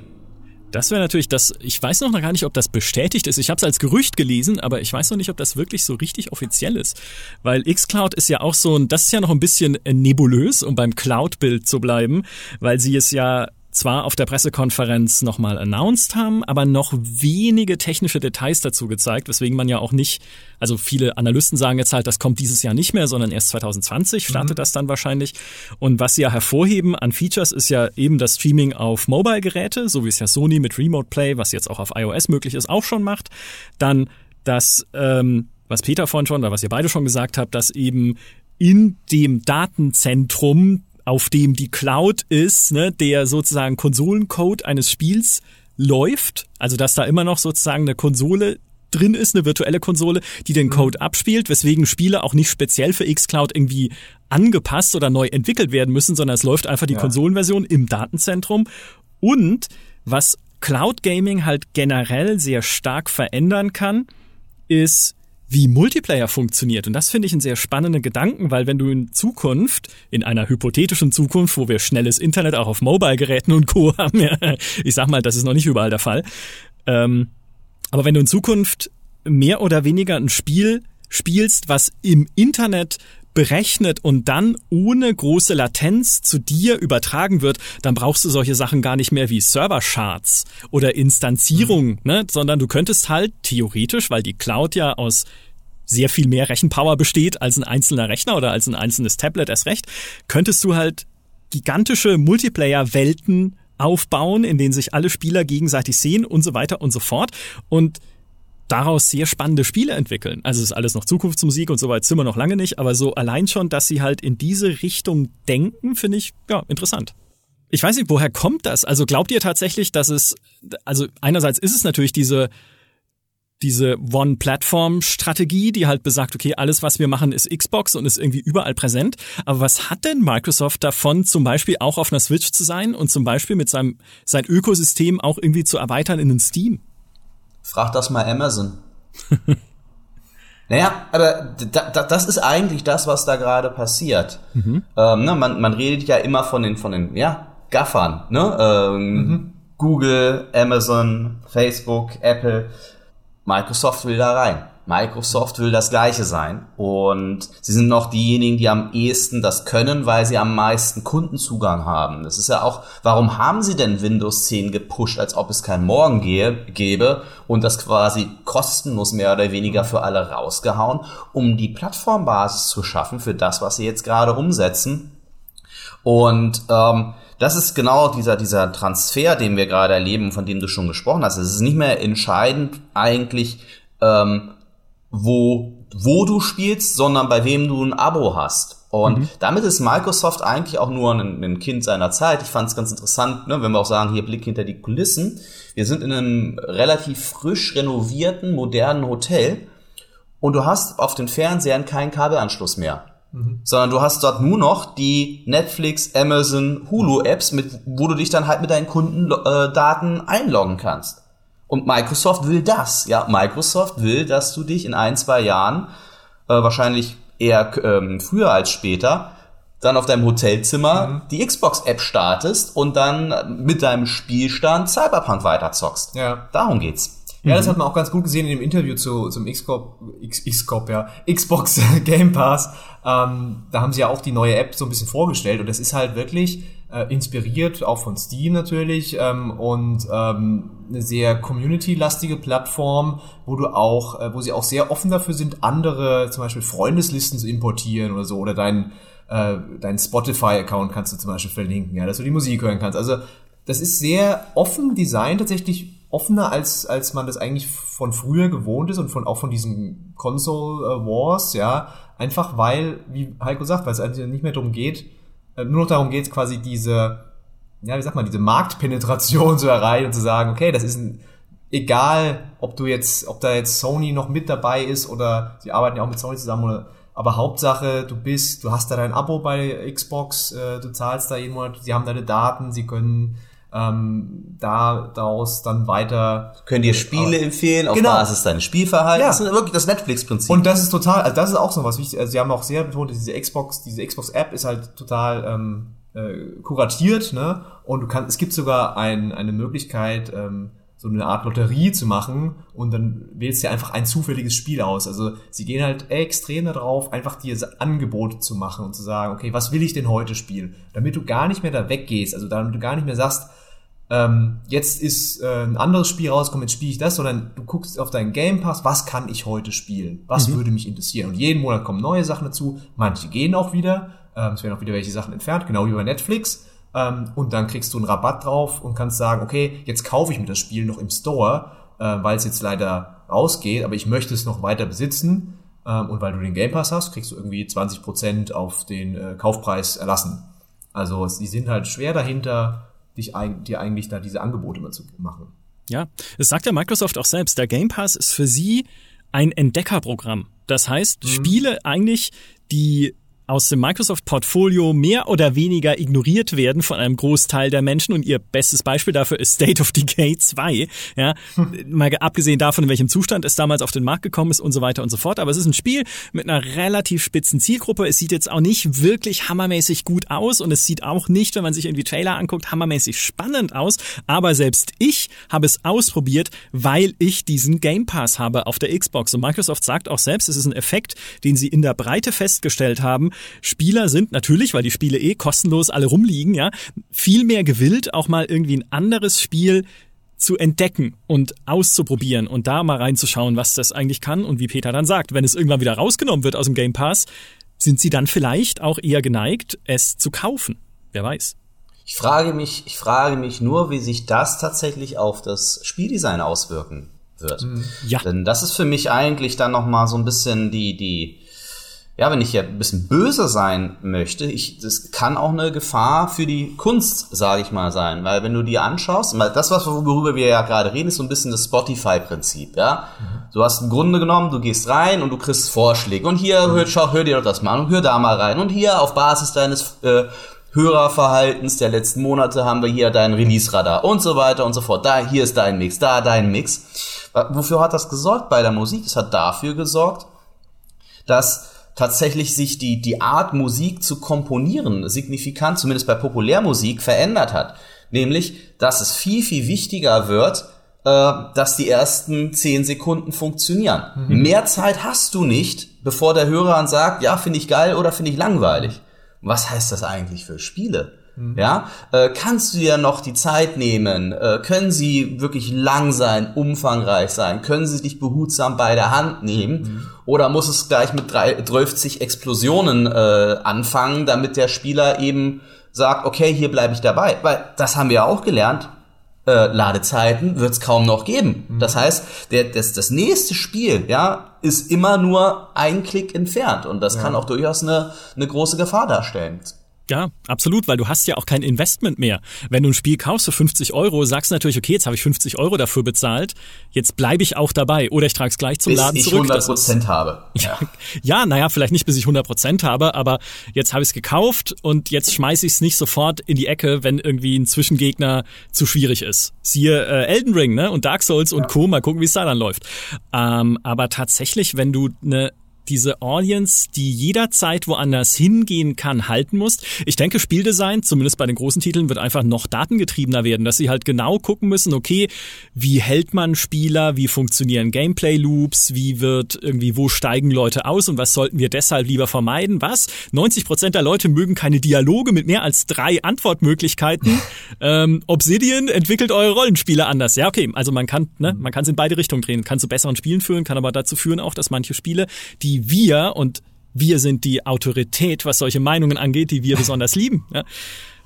Das wäre natürlich das, ich weiß noch gar nicht, ob das bestätigt ist. Ich habe es als Gerücht gelesen, aber ich weiß noch nicht, ob das wirklich so richtig offiziell ist. Weil xCloud ist ja auch so ein, das ist ja noch ein bisschen äh, nebulös, um beim Cloud-Bild zu bleiben, weil sie es ja zwar auf der Pressekonferenz nochmal announced haben, aber noch wenige technische Details dazu gezeigt, weswegen man ja auch nicht, also viele Analysten sagen jetzt halt, das kommt dieses Jahr nicht mehr, sondern erst 2020 startet das dann wahrscheinlich. Und was sie ja hervorheben an Features ist ja eben das Streaming auf Mobile-Geräte, so wie es ja Sony mit Remote Play, was jetzt auch auf iOS möglich ist, auch schon macht. Dann das, ähm, was Peter vorhin schon, oder was ihr beide schon gesagt habt, dass eben in dem Datenzentrum auf dem die Cloud ist, ne, der sozusagen Konsolencode eines Spiels läuft, also dass da immer noch sozusagen eine Konsole drin ist, eine virtuelle Konsole, die den Code abspielt, weswegen Spiele auch nicht speziell für xCloud irgendwie angepasst oder neu entwickelt werden müssen, sondern es läuft einfach die Konsolenversion im Datenzentrum. Und was Cloud Gaming halt generell sehr stark verändern kann, ist wie Multiplayer funktioniert. Und das finde ich einen sehr spannenden Gedanken, weil wenn du in Zukunft, in einer hypothetischen Zukunft, wo wir schnelles Internet auch auf Mobile-Geräten und Co. haben, ja, ich sag mal, das ist noch nicht überall der Fall, ähm, aber wenn du in Zukunft mehr oder weniger ein Spiel spielst, was im Internet berechnet und dann ohne große Latenz zu dir übertragen wird, dann brauchst du solche Sachen gar nicht mehr wie Server-Charts oder Instanzierung, mhm. ne? sondern du könntest halt theoretisch, weil die Cloud ja aus sehr viel mehr Rechenpower besteht als ein einzelner Rechner oder als ein einzelnes Tablet erst recht, könntest du halt gigantische Multiplayer-Welten aufbauen, in denen sich alle Spieler gegenseitig sehen und so weiter und so fort. Und daraus sehr spannende Spiele entwickeln. Also es ist alles noch Zukunftsmusik und so weit sind wir noch lange nicht, aber so allein schon, dass sie halt in diese Richtung denken, finde ich ja interessant. Ich weiß nicht, woher kommt das? Also glaubt ihr tatsächlich, dass es, also einerseits ist es natürlich diese, diese One-Platform-Strategie, die halt besagt, okay, alles, was wir machen, ist Xbox und ist irgendwie überall präsent. Aber was hat denn Microsoft davon, zum Beispiel auch auf einer Switch zu sein und zum Beispiel mit seinem sein Ökosystem auch irgendwie zu erweitern in den Steam? Frag das mal Amazon. naja, aber da, da, das ist eigentlich das, was da gerade passiert. Mhm. Ähm, ne, man, man redet ja immer von den, von den ja, Gaffern, ne? Ähm, mhm. Google, Amazon, Facebook, Apple. Microsoft will da rein. Microsoft will das gleiche sein. Und sie sind noch diejenigen, die am ehesten das können, weil sie am meisten Kundenzugang haben. Das ist ja auch, warum haben sie denn Windows 10 gepusht, als ob es kein Morgen gäbe und das quasi kostenlos mehr oder weniger für alle rausgehauen, um die Plattformbasis zu schaffen für das, was sie jetzt gerade umsetzen. Und ähm, das ist genau dieser, dieser Transfer, den wir gerade erleben, von dem du schon gesprochen hast. Es ist nicht mehr entscheidend eigentlich, ähm, wo, wo du spielst, sondern bei wem du ein Abo hast. Und mhm. damit ist Microsoft eigentlich auch nur ein, ein Kind seiner Zeit. Ich fand es ganz interessant, ne, wenn wir auch sagen, hier Blick hinter die Kulissen. Wir sind in einem relativ frisch renovierten, modernen Hotel und du hast auf den Fernsehern keinen Kabelanschluss mehr. Mhm. Sondern du hast dort nur noch die Netflix, Amazon, Hulu-Apps, mit, wo du dich dann halt mit deinen Kundendaten äh, einloggen kannst. Und Microsoft will das. Ja, Microsoft will, dass du dich in ein, zwei Jahren, äh, wahrscheinlich eher ähm, früher als später, dann auf deinem Hotelzimmer mhm. die Xbox-App startest und dann mit deinem Spielstand Cyberpunk weiterzockst. Ja. Darum geht's. Ja, das hat man auch ganz gut gesehen in dem Interview zu, zum Xcop, X, Xcop, ja, Xbox Game Pass. Ähm, da haben sie ja auch die neue App so ein bisschen vorgestellt und das ist halt wirklich äh, inspiriert, auch von Steam natürlich, ähm, und ähm, eine sehr community-lastige Plattform, wo du auch, äh, wo sie auch sehr offen dafür sind, andere, zum Beispiel Freundeslisten zu importieren oder so, oder dein, äh, dein Spotify-Account kannst du zum Beispiel verlinken, ja, dass du die Musik hören kannst. Also das ist sehr offen designt, tatsächlich offener, als, als man das eigentlich von früher gewohnt ist und von, auch von diesen Console äh, Wars, ja. Einfach weil, wie Heiko sagt, weil es eigentlich nicht mehr darum geht, äh, nur noch darum geht, quasi diese, ja, wie sagt man, diese Marktpenetration zu erreichen und zu sagen, okay, das ist ein, egal, ob du jetzt, ob da jetzt Sony noch mit dabei ist oder sie arbeiten ja auch mit Sony zusammen oder, aber Hauptsache, du bist, du hast da dein Abo bei Xbox, äh, du zahlst da jeden Monat, sie haben deine Daten, sie können ähm, da daraus dann weiter können dir Spiele äh, empfehlen auf genau. Basis deines Spielverhaltens. Ja. Das ist wirklich das Netflix-Prinzip. Und das ist total, also das ist auch so was wichtig. Also sie haben auch sehr betont, diese Xbox, diese Xbox-App ist halt total ähm, äh, kuratiert, ne? Und du kannst, es gibt sogar ein, eine Möglichkeit, ähm, so eine Art Lotterie zu machen und dann wählst du einfach ein zufälliges Spiel aus. Also sie gehen halt extrem darauf, einfach dir Angebote zu machen und zu sagen, okay, was will ich denn heute spielen? Damit du gar nicht mehr da weggehst, also damit du gar nicht mehr sagst, ähm, jetzt ist äh, ein anderes Spiel rausgekommen, jetzt spiele ich das, sondern du guckst auf deinen Game Pass, was kann ich heute spielen? Was mhm. würde mich interessieren? Und jeden Monat kommen neue Sachen dazu. Manche gehen auch wieder. Ähm, es werden auch wieder welche Sachen entfernt, genau wie bei Netflix. Ähm, und dann kriegst du einen Rabatt drauf und kannst sagen, okay, jetzt kaufe ich mir das Spiel noch im Store, äh, weil es jetzt leider rausgeht, aber ich möchte es noch weiter besitzen. Ähm, und weil du den Game Pass hast, kriegst du irgendwie 20% auf den äh, Kaufpreis erlassen. Also sie sind halt schwer dahinter, dich, dir eigentlich da diese Angebote immer zu machen. Ja, es sagt ja Microsoft auch selbst, der Game Pass ist für sie ein Entdeckerprogramm. Das heißt, mhm. Spiele eigentlich, die aus dem Microsoft-Portfolio mehr oder weniger ignoriert werden von einem Großteil der Menschen. Und ihr bestes Beispiel dafür ist State of Decay 2. Ja, mal abgesehen davon, in welchem Zustand es damals auf den Markt gekommen ist und so weiter und so fort. Aber es ist ein Spiel mit einer relativ spitzen Zielgruppe. Es sieht jetzt auch nicht wirklich hammermäßig gut aus und es sieht auch nicht, wenn man sich irgendwie Trailer anguckt, hammermäßig spannend aus. Aber selbst ich habe es ausprobiert, weil ich diesen Game Pass habe auf der Xbox. Und Microsoft sagt auch selbst, es ist ein Effekt, den sie in der Breite festgestellt haben, Spieler sind natürlich, weil die Spiele eh kostenlos alle rumliegen, ja, viel mehr gewillt, auch mal irgendwie ein anderes Spiel zu entdecken und auszuprobieren und da mal reinzuschauen, was das eigentlich kann und wie Peter dann sagt, wenn es irgendwann wieder rausgenommen wird aus dem Game Pass, sind sie dann vielleicht auch eher geneigt, es zu kaufen. Wer weiß. Ich frage mich, ich frage mich nur, wie sich das tatsächlich auf das Spieldesign auswirken wird. Ja. Denn das ist für mich eigentlich dann noch mal so ein bisschen die die ja, wenn ich ja ein bisschen böse sein möchte, ich, das kann auch eine Gefahr für die Kunst, sage ich mal, sein. Weil wenn du dir anschaust, das, was worüber wir ja gerade reden, ist so ein bisschen das Spotify-Prinzip, ja. Du hast im Grunde genommen, du gehst rein und du kriegst Vorschläge. Und hier, hör, schau, hör dir doch das mal an und hör da mal rein. Und hier auf Basis deines äh, Hörerverhaltens der letzten Monate haben wir hier dein Release-Radar und so weiter und so fort. Da, hier ist dein Mix, da dein Mix. Wofür hat das gesorgt bei der Musik? Es hat dafür gesorgt, dass tatsächlich sich die, die Art, Musik zu komponieren, signifikant, zumindest bei Populärmusik, verändert hat. Nämlich, dass es viel, viel wichtiger wird, äh, dass die ersten zehn Sekunden funktionieren. Mhm. Mehr Zeit hast du nicht, bevor der Hörer dann sagt, ja, finde ich geil oder finde ich langweilig. Was heißt das eigentlich für Spiele? Mhm. Ja, äh, kannst du dir noch die Zeit nehmen? Äh, können sie wirklich lang sein, umfangreich sein? Können sie dich behutsam bei der Hand nehmen? Mhm. Oder muss es gleich mit 30 Explosionen äh, anfangen, damit der Spieler eben sagt, okay, hier bleibe ich dabei? Weil das haben wir ja auch gelernt. Äh, Ladezeiten wird es kaum noch geben. Mhm. Das heißt, der, das, das nächste Spiel, ja, ist immer nur ein Klick entfernt und das ja. kann auch durchaus eine, eine große Gefahr darstellen. Ja, absolut, weil du hast ja auch kein Investment mehr. Wenn du ein Spiel kaufst für 50 Euro, sagst du natürlich, okay, jetzt habe ich 50 Euro dafür bezahlt, jetzt bleibe ich auch dabei oder ich trage es gleich zum bis Laden zurück. Bis ich 100 Prozent habe. Ja, ja, naja, vielleicht nicht bis ich 100 Prozent habe, aber jetzt habe ich es gekauft und jetzt schmeiße ich es nicht sofort in die Ecke, wenn irgendwie ein Zwischengegner zu schwierig ist. Siehe äh, Elden Ring ne? und Dark Souls und ja. Co. Mal gucken, wie es da dann läuft. Ähm, aber tatsächlich, wenn du eine diese Audience, die jederzeit woanders hingehen kann, halten musst. Ich denke, Spieldesign, zumindest bei den großen Titeln, wird einfach noch datengetriebener werden, dass sie halt genau gucken müssen, okay, wie hält man Spieler, wie funktionieren Gameplay-Loops, wie wird irgendwie, wo steigen Leute aus und was sollten wir deshalb lieber vermeiden? Was? 90 Prozent der Leute mögen keine Dialoge mit mehr als drei Antwortmöglichkeiten. ähm, Obsidian entwickelt eure Rollenspiele anders. Ja, okay, also man kann, ne, man kann es in beide Richtungen drehen, kann zu besseren Spielen führen, kann aber dazu führen auch, dass manche Spiele, die die wir und wir sind die Autorität, was solche Meinungen angeht, die wir besonders lieben. Ja.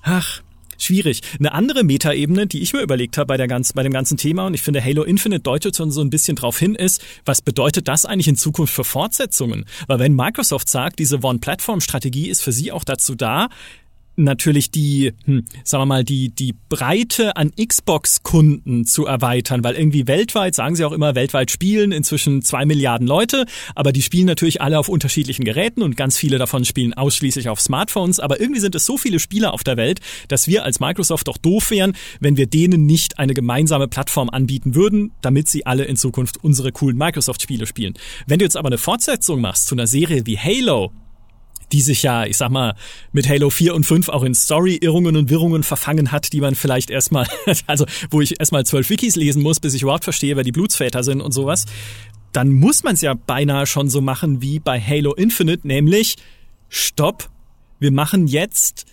Ach, schwierig. Eine andere Metaebene, die ich mir überlegt habe bei, der ganz, bei dem ganzen Thema, und ich finde Halo Infinite deutet schon so ein bisschen drauf hin, ist, was bedeutet das eigentlich in Zukunft für Fortsetzungen? Weil wenn Microsoft sagt, diese One-Platform-Strategie ist für sie auch dazu da, natürlich die, hm, sagen wir mal, die, die Breite an Xbox-Kunden zu erweitern, weil irgendwie weltweit, sagen sie auch immer, weltweit spielen inzwischen zwei Milliarden Leute, aber die spielen natürlich alle auf unterschiedlichen Geräten und ganz viele davon spielen ausschließlich auf Smartphones, aber irgendwie sind es so viele Spieler auf der Welt, dass wir als Microsoft doch doof wären, wenn wir denen nicht eine gemeinsame Plattform anbieten würden, damit sie alle in Zukunft unsere coolen Microsoft-Spiele spielen. Wenn du jetzt aber eine Fortsetzung machst zu einer Serie wie Halo, die sich ja, ich sag mal, mit Halo 4 und 5 auch in Story-Irrungen und Wirrungen verfangen hat, die man vielleicht erstmal, also wo ich erstmal zwölf Wikis lesen muss, bis ich überhaupt verstehe, wer die Blutsväter sind und sowas, dann muss man es ja beinahe schon so machen wie bei Halo Infinite, nämlich Stopp, wir machen jetzt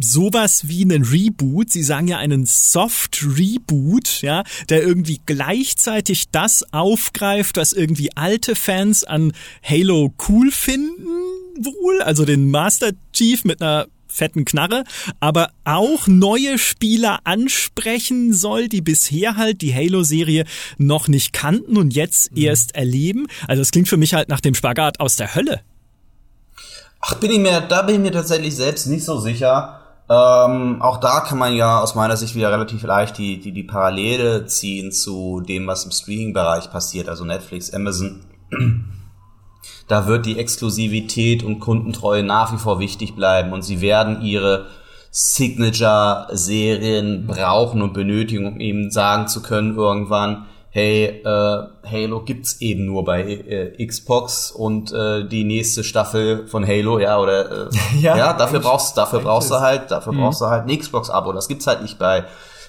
sowas wie einen Reboot. Sie sagen ja einen Soft Reboot, ja, der irgendwie gleichzeitig das aufgreift, was irgendwie alte Fans an Halo cool finden, wohl, also den Master Chief mit einer fetten Knarre, aber auch neue Spieler ansprechen soll, die bisher halt die Halo-Serie noch nicht kannten und jetzt mhm. erst erleben. Also es klingt für mich halt nach dem Spagat aus der Hölle. Ach, bin ich mir, da bin ich mir tatsächlich selbst nicht so sicher. Ähm, auch da kann man ja aus meiner Sicht wieder relativ leicht die, die, die Parallele ziehen zu dem, was im Streaming-Bereich passiert, also Netflix, Amazon. Da wird die Exklusivität und Kundentreue nach wie vor wichtig bleiben und sie werden ihre Signature-Serien brauchen und benötigen, um eben sagen zu können irgendwann, hey, äh, Halo gibt's eben nur bei äh, Xbox und äh, die nächste Staffel von Halo, ja, oder äh, ja, ja, dafür brauchst dafür brauchst du halt, dafür mhm. brauchst du halt ein Xbox-Abo. Das gibt's halt nicht bei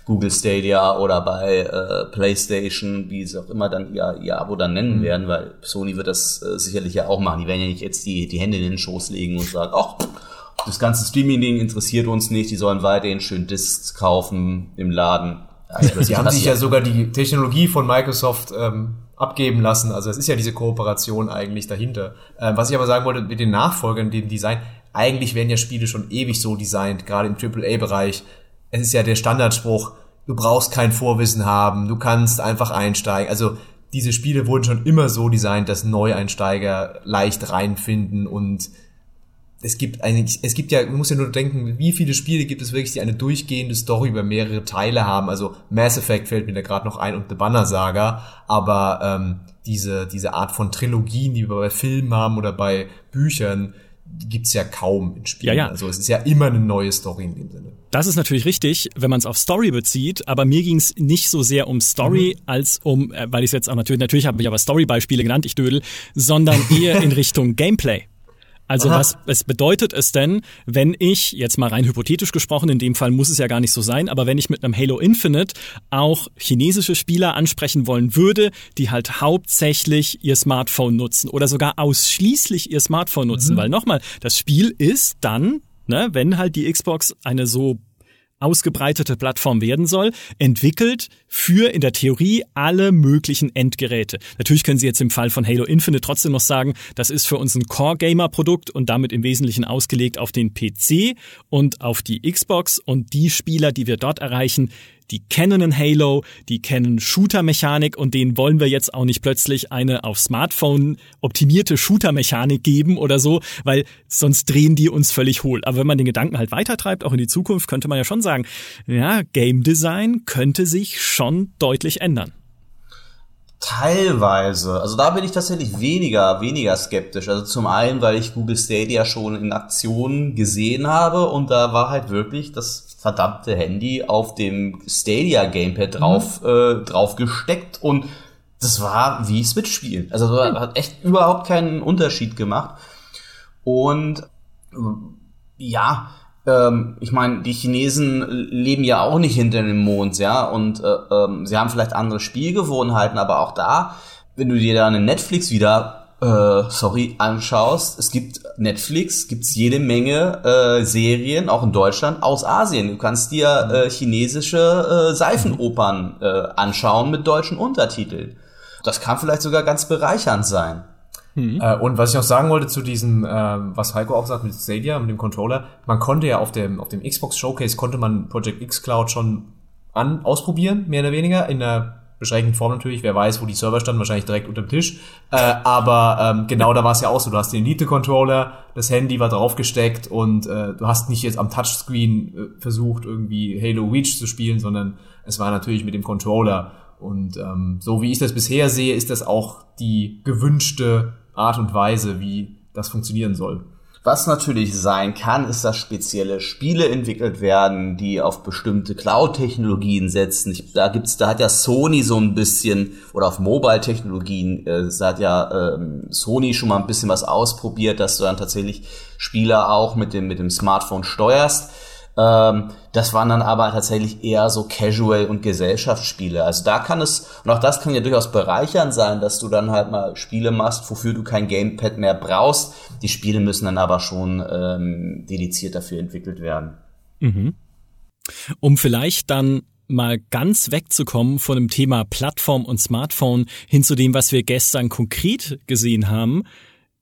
Google Stadia oder bei äh, PlayStation, wie sie auch immer dann ihr, ihr Abo dann nennen mhm. werden, weil Sony wird das äh, sicherlich ja auch machen. Die werden ja nicht jetzt die, die Hände in den Schoß legen und sagen, ach, das ganze Streaming-Ding interessiert uns nicht, die sollen weiterhin schön Discs kaufen im Laden. Also Sie haben sich ja sogar die Technologie von Microsoft ähm, abgeben lassen. Also es ist ja diese Kooperation eigentlich dahinter. Ähm, was ich aber sagen wollte mit den Nachfolgern, dem Design, eigentlich werden ja Spiele schon ewig so designt, gerade im AAA-Bereich. Es ist ja der Standardspruch, du brauchst kein Vorwissen haben, du kannst einfach einsteigen. Also diese Spiele wurden schon immer so designt, dass Neueinsteiger leicht reinfinden und es gibt eigentlich, es gibt ja, man muss ja nur denken, wie viele Spiele gibt es wirklich, die eine durchgehende Story über mehrere Teile haben. Also Mass Effect fällt mir da gerade noch ein und The Banner Saga, aber ähm, diese, diese Art von Trilogien, die wir bei Filmen haben oder bei Büchern, gibt's ja kaum in Spielen. Ja, ja. Also es ist ja immer eine neue Story in dem Sinne. Das ist natürlich richtig, wenn man es auf Story bezieht, aber mir ging's nicht so sehr um Story mhm. als um, äh, weil ich jetzt auch natürlich, natürlich habe ich aber Story-Beispiele genannt, ich dödel, sondern eher in Richtung Gameplay. Also Aha. was es bedeutet es denn, wenn ich, jetzt mal rein hypothetisch gesprochen, in dem Fall muss es ja gar nicht so sein, aber wenn ich mit einem Halo Infinite auch chinesische Spieler ansprechen wollen würde, die halt hauptsächlich ihr Smartphone nutzen oder sogar ausschließlich ihr Smartphone nutzen, mhm. weil nochmal, das Spiel ist dann, ne, wenn halt die Xbox eine so ausgebreitete Plattform werden soll, entwickelt für in der Theorie alle möglichen Endgeräte. Natürlich können Sie jetzt im Fall von Halo Infinite trotzdem noch sagen, das ist für uns ein Core-Gamer-Produkt und damit im Wesentlichen ausgelegt auf den PC und auf die Xbox und die Spieler, die wir dort erreichen, die kennen einen Halo, die kennen Shooter-Mechanik und denen wollen wir jetzt auch nicht plötzlich eine auf Smartphone optimierte Shooter-Mechanik geben oder so, weil sonst drehen die uns völlig hohl. Aber wenn man den Gedanken halt weitertreibt, auch in die Zukunft, könnte man ja schon sagen, ja, Game Design könnte sich schon deutlich ändern. Teilweise. Also da bin ich tatsächlich weniger, weniger skeptisch. Also zum einen, weil ich Google Stadia schon in Aktion gesehen habe und da war halt wirklich das verdammte Handy auf dem Stadia Gamepad drauf, mhm. äh, drauf gesteckt und das war wie Switch spielen. Also das hat echt überhaupt keinen Unterschied gemacht. Und ja, ähm, ich meine, die Chinesen leben ja auch nicht hinter dem Mond, ja, und äh, ähm, sie haben vielleicht andere Spielgewohnheiten, aber auch da, wenn du dir da eine Netflix wieder äh, sorry, anschaust, es gibt Netflix, gibt's jede Menge äh, Serien, auch in Deutschland, aus Asien. Du kannst dir äh, chinesische äh, Seifenopern äh, anschauen mit deutschen Untertiteln. Das kann vielleicht sogar ganz bereichernd sein. Mhm. Äh, und was ich noch sagen wollte zu diesem, äh, was Heiko auch sagt mit Stadia, mit dem Controller, man konnte ja auf dem, auf dem Xbox Showcase konnte man Project X Cloud schon an, ausprobieren, mehr oder weniger, in der beschränkten Form natürlich, wer weiß, wo die Server standen, wahrscheinlich direkt unter dem Tisch. Äh, aber ähm, genau da war es ja auch so. Du hast den Elite-Controller, das Handy war draufgesteckt und äh, du hast nicht jetzt am Touchscreen äh, versucht, irgendwie Halo Reach zu spielen, sondern es war natürlich mit dem Controller. Und ähm, so wie ich das bisher sehe, ist das auch die gewünschte Art und Weise, wie das funktionieren soll. Was natürlich sein kann, ist, dass spezielle Spiele entwickelt werden, die auf bestimmte Cloud-Technologien setzen. Ich, da gibt's, da hat ja Sony so ein bisschen oder auf Mobile-Technologien, äh, da hat ja ähm, Sony schon mal ein bisschen was ausprobiert, dass du dann tatsächlich Spieler auch mit dem mit dem Smartphone steuerst. Ähm, das waren dann aber tatsächlich eher so Casual- und Gesellschaftsspiele. Also da kann es, und auch das kann ja durchaus bereichern sein, dass du dann halt mal Spiele machst, wofür du kein Gamepad mehr brauchst. Die Spiele müssen dann aber schon ähm, dediziert dafür entwickelt werden. Mhm. Um vielleicht dann mal ganz wegzukommen von dem Thema Plattform und Smartphone hin zu dem, was wir gestern konkret gesehen haben,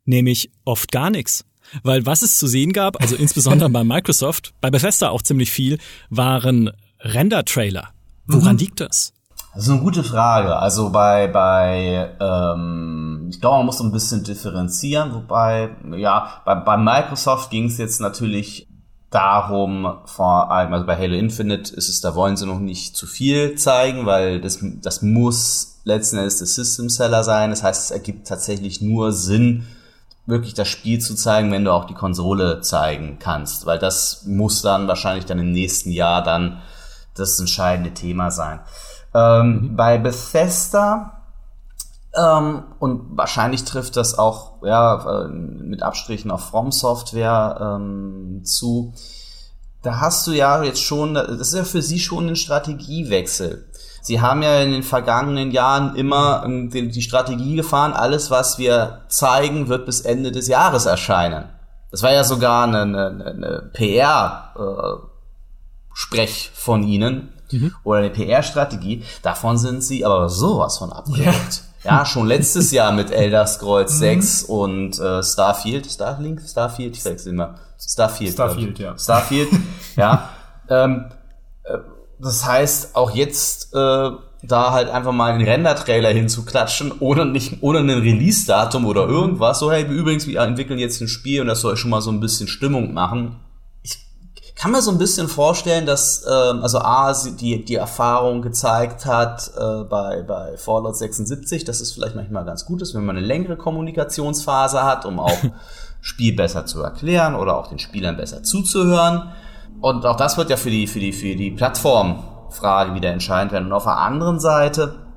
nämlich oft gar nichts. Weil was es zu sehen gab, also insbesondere bei Microsoft, bei Bethesda auch ziemlich viel, waren Render-Trailer. Woran mhm. liegt das? Das ist eine gute Frage. Also bei, bei ähm, ich glaube, man muss so ein bisschen differenzieren, wobei, ja, bei, bei Microsoft ging es jetzt natürlich darum, vor allem, also bei Halo Infinite ist es, da wollen sie noch nicht zu viel zeigen, weil das, das muss letzten Endes der System Seller sein. Das heißt, es ergibt tatsächlich nur Sinn, wirklich das Spiel zu zeigen, wenn du auch die Konsole zeigen kannst, weil das muss dann wahrscheinlich dann im nächsten Jahr dann das entscheidende Thema sein. Ähm, mhm. Bei Bethesda ähm, und wahrscheinlich trifft das auch ja, mit Abstrichen auf From Software ähm, zu. Da hast du ja jetzt schon, das ist ja für sie schon ein Strategiewechsel. Sie haben ja in den vergangenen Jahren immer ähm, die Strategie gefahren, alles, was wir zeigen, wird bis Ende des Jahres erscheinen. Das war ja sogar eine, eine, eine PR-Sprech äh, von ihnen mhm. oder eine PR-Strategie. Davon sind sie aber sowas von abgerückt. Ja, schon letztes Jahr mit Elder Scrolls 6 mhm. und äh, Starfield. Starlink? Starfield? Ich sag's immer. Starfield. Starfield, ja. Starfield, ja. Ähm, äh, das heißt, auch jetzt äh, da halt einfach mal einen Render-Trailer hinzuklatschen, ohne nicht, ohne ein Release-Datum oder irgendwas. So, hey, übrigens, wir entwickeln jetzt ein Spiel und das soll schon mal so ein bisschen Stimmung machen kann mir so ein bisschen vorstellen, dass ähm, also A, die, die Erfahrung gezeigt hat äh, bei, bei Fallout 76, dass es vielleicht manchmal ganz gut ist, wenn man eine längere Kommunikationsphase hat, um auch Spiel besser zu erklären oder auch den Spielern besser zuzuhören. Und auch das wird ja für die, für die, für die Plattformfrage wieder entscheidend werden. Und auf der anderen Seite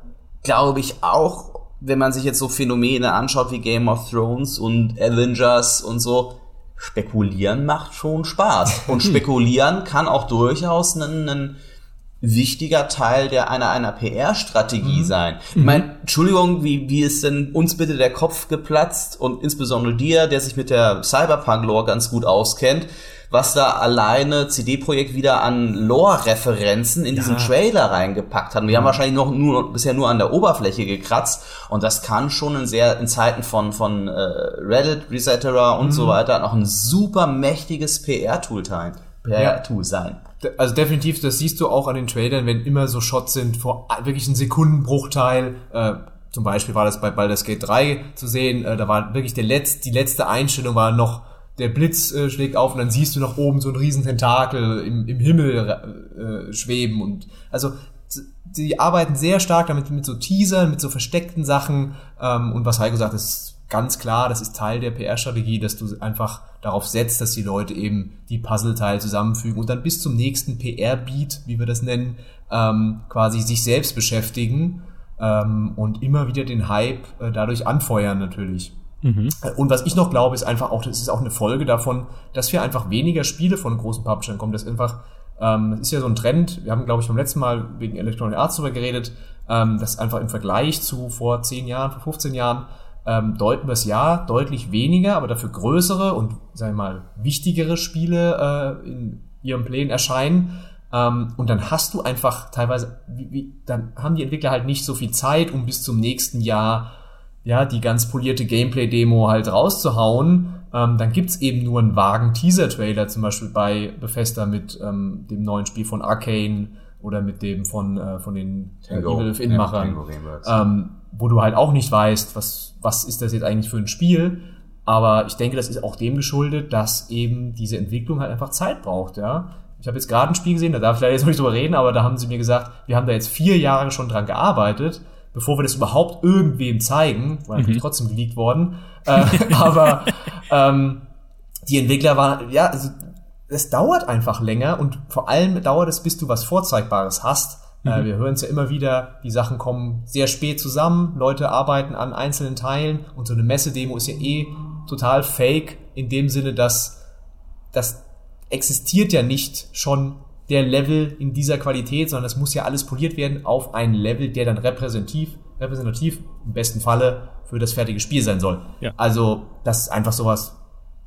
glaube ich auch, wenn man sich jetzt so Phänomene anschaut wie Game of Thrones und Avengers und so, spekulieren macht schon Spaß. Und spekulieren kann auch durchaus ein, ein wichtiger Teil der einer, einer PR-Strategie mhm. sein. Ich meine, Entschuldigung, wie, wie ist denn uns bitte der Kopf geplatzt und insbesondere dir, der sich mit der Cyberpunk-Lore ganz gut auskennt, was da alleine CD-Projekt wieder an Lore-Referenzen in ja. diesen Trailer reingepackt hat. Wir haben wahrscheinlich noch nur bisher nur an der Oberfläche gekratzt und das kann schon in sehr in Zeiten von von äh, Reddit, Resetterer und mhm. so weiter noch ein super mächtiges PR-Tool sein. PR-Tool sein. Also definitiv, das siehst du auch an den Trailern, wenn immer so Shots sind vor wirklich einem Sekundenbruchteil. Äh, zum Beispiel war das bei Baldur's Gate 3 zu sehen, äh, da war wirklich der letzte, die letzte Einstellung war noch der Blitz äh, schlägt auf und dann siehst du nach oben so einen riesen Tentakel im, im Himmel äh, schweben und also sie arbeiten sehr stark damit mit so Teasern, mit so versteckten Sachen ähm, und was Heiko sagt, ist ganz klar, das ist Teil der PR-Strategie, dass du einfach darauf setzt, dass die Leute eben die Puzzleteile zusammenfügen und dann bis zum nächsten PR-Beat, wie wir das nennen, ähm, quasi sich selbst beschäftigen ähm, und immer wieder den Hype äh, dadurch anfeuern natürlich. Mhm. Und was ich noch glaube, ist einfach auch, das ist auch eine Folge davon, dass wir einfach weniger Spiele von großen Publishern kommen. Das ist einfach, ähm, das ist ja so ein Trend. Wir haben, glaube ich, beim letzten Mal wegen Electronic Arts darüber geredet, ähm, dass einfach im Vergleich zu vor 10 Jahren, vor 15 Jahren, ähm, deuten wir es ja deutlich weniger, aber dafür größere und, sagen wir mal, wichtigere Spiele äh, in ihren Plänen erscheinen. Ähm, und dann hast du einfach teilweise, wie, wie, dann haben die Entwickler halt nicht so viel Zeit, um bis zum nächsten Jahr ja, die ganz polierte Gameplay-Demo halt rauszuhauen, ähm, dann gibt's eben nur einen vagen Teaser-Trailer, zum Beispiel bei Bethesda mit ähm, dem neuen Spiel von Arcane oder mit dem von, äh, von den Tango, Evil Within-Machern, ähm, wo du halt auch nicht weißt, was, was ist das jetzt eigentlich für ein Spiel. Aber ich denke, das ist auch dem geschuldet, dass eben diese Entwicklung halt einfach Zeit braucht, ja. Ich habe jetzt gerade ein Spiel gesehen, da darf ich leider jetzt noch nicht drüber reden, aber da haben sie mir gesagt, wir haben da jetzt vier Jahre schon dran gearbeitet bevor wir das überhaupt irgendwem zeigen, war natürlich mhm. trotzdem geleakt worden, äh, aber ähm, die Entwickler waren, ja, also, es dauert einfach länger und vor allem dauert es, bis du was Vorzeigbares hast. Äh, mhm. Äh, wir hören es ja immer wieder, die Sachen kommen sehr spät zusammen, Leute arbeiten an einzelnen Teilen und so eine Messedemo ist ja eh total fake in dem Sinne, dass das existiert ja nicht schon der Level in dieser Qualität, sondern es muss ja alles poliert werden auf ein Level, der dann repräsentativ, repräsentativ im besten Falle für das fertige Spiel sein soll. Ja. Also das ist einfach sowas,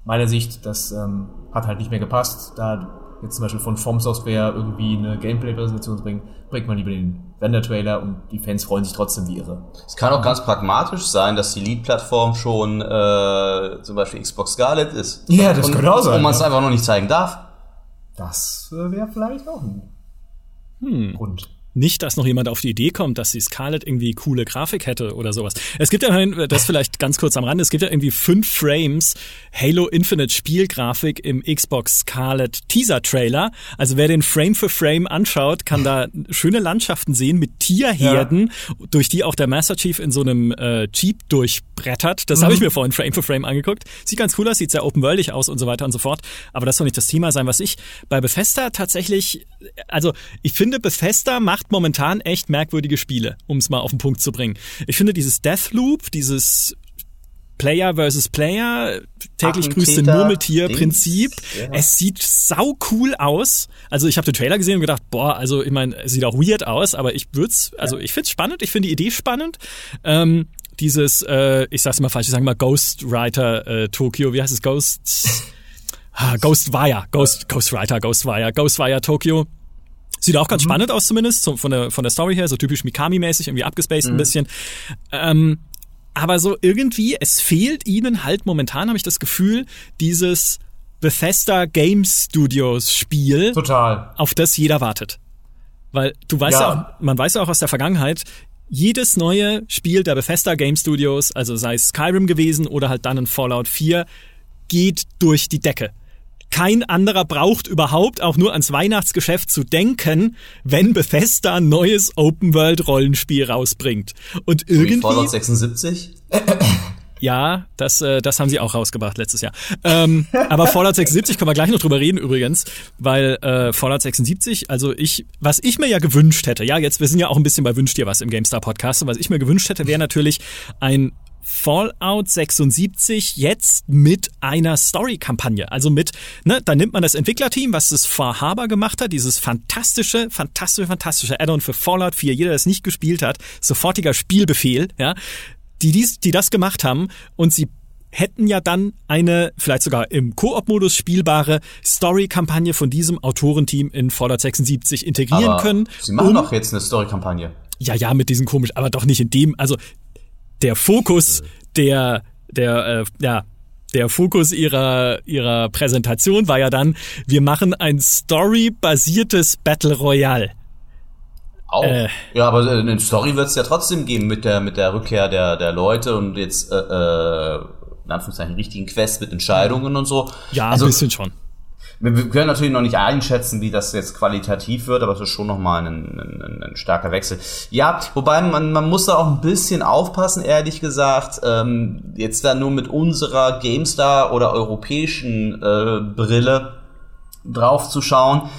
meiner Sicht, das ähm, hat halt nicht mehr gepasst. Da jetzt zum Beispiel von From Software irgendwie eine Gameplay-Präsentation zu bringen, bringt man lieber den Render-Trailer und die Fans freuen sich trotzdem wie irre. Es kann auch ganz pragmatisch sein, dass die Lead-Plattform schon äh, zum Beispiel Xbox Scarlet ist. Ja, das und, könnte auch sein. Und man es einfach noch nicht zeigen darf. Das äh, wäre vielleicht auch ein hm. Grund. Nicht, dass noch jemand auf die Idee kommt, dass die Scarlet irgendwie coole Grafik hätte oder sowas. Es gibt ja, das vielleicht ganz kurz am Rande, es gibt ja irgendwie fünf Frames Halo Infinite Spielgrafik im Xbox Scarlet Teaser Trailer. Also wer den Frame für Frame anschaut, kann da schöne Landschaften sehen mit Tierherden, ja. durch die auch der Master Chief in so einem äh, Jeep durchbrettert. Das mhm. habe ich mir vorhin Frame für Frame angeguckt. Sieht ganz cool aus, sieht sehr open-worldig aus und so weiter und so fort. Aber das soll nicht das Thema sein, was ich bei Bethesda tatsächlich, also ich finde Bethesda macht macht momentan echt merkwürdige Spiele, um es mal auf den Punkt zu bringen. Ich finde dieses Deathloop, dieses Player versus Player, täglich grüßt den Murmeltier-Prinzip. Ja. Es sieht sau cool aus. Also ich habe den Trailer gesehen und gedacht, boah, also ich meine, es sieht auch weird aus, aber ich würd's, also ich find's spannend, ich finde die Idee spannend. Ähm, dieses, äh, ich sag's mal falsch, ich sage mal Ghostwriter äh, Tokyo, wie heißt es? Ghost ah, Ghostwire, Ghost, Ghostwriter, Ghostwire, Ghostwire Tokyo. Sieht auch ganz mhm. spannend aus zumindest, so von, der, von der Story her, so typisch Mikami-mäßig, irgendwie abgespaced mhm. ein bisschen. Ähm, aber so irgendwie, es fehlt ihnen halt momentan, habe ich das Gefühl, dieses Bethesda Game Studios Spiel, Total. auf das jeder wartet. Weil du weißt ja. ja auch, man weiß ja auch aus der Vergangenheit, jedes neue Spiel der Bethesda Game Studios, also sei es Skyrim gewesen oder halt dann in Fallout 4, geht durch die Decke kein anderer braucht überhaupt auch nur ans Weihnachtsgeschäft zu denken, wenn Bethesda ein neues Open-World-Rollenspiel rausbringt. Und irgendwie. Wie Fallout 76? Ja, das, äh, das haben sie auch rausgebracht letztes Jahr. Ähm, aber Fallout 76 können wir gleich noch drüber reden übrigens, weil äh, Fallout 76, also ich, was ich mir ja gewünscht hätte, ja, jetzt, wir sind ja auch ein bisschen bei Wünscht dir was im GameStar Podcast, und was ich mir gewünscht hätte, wäre natürlich ein Fallout 76 jetzt mit einer Story-Kampagne. Also mit, ne, da nimmt man das Entwicklerteam, was das Far Harbor gemacht hat, dieses fantastische, fantastische, fantastische Add-on für Fallout 4. Jeder, der es nicht gespielt hat, sofortiger Spielbefehl, ja, die, dies, die das gemacht haben und sie hätten ja dann eine, vielleicht sogar im Koop-Modus spielbare Story-Kampagne von diesem Autorenteam in Fallout 76 integrieren aber können. Sie machen um, doch jetzt eine Story-Kampagne. Ja, ja, mit diesem komisch, aber doch nicht in dem, also der Fokus der, der, äh, ja, der Fokus ihrer, ihrer Präsentation war ja dann, wir machen ein storybasiertes Battle Royale. Auch. Äh, ja, aber eine Story wird es ja trotzdem geben mit der, mit der Rückkehr der, der Leute und jetzt, äh, äh, in Anführungszeichen, richtigen Quests mit Entscheidungen und so. Ja, also, ein bisschen schon wir können natürlich noch nicht einschätzen, wie das jetzt qualitativ wird, aber es ist schon nochmal ein, ein, ein starker Wechsel. Ja, wobei man, man muss da auch ein bisschen aufpassen, ehrlich gesagt, ähm, jetzt da nur mit unserer GameStar oder europäischen äh, Brille drauf zu schauen.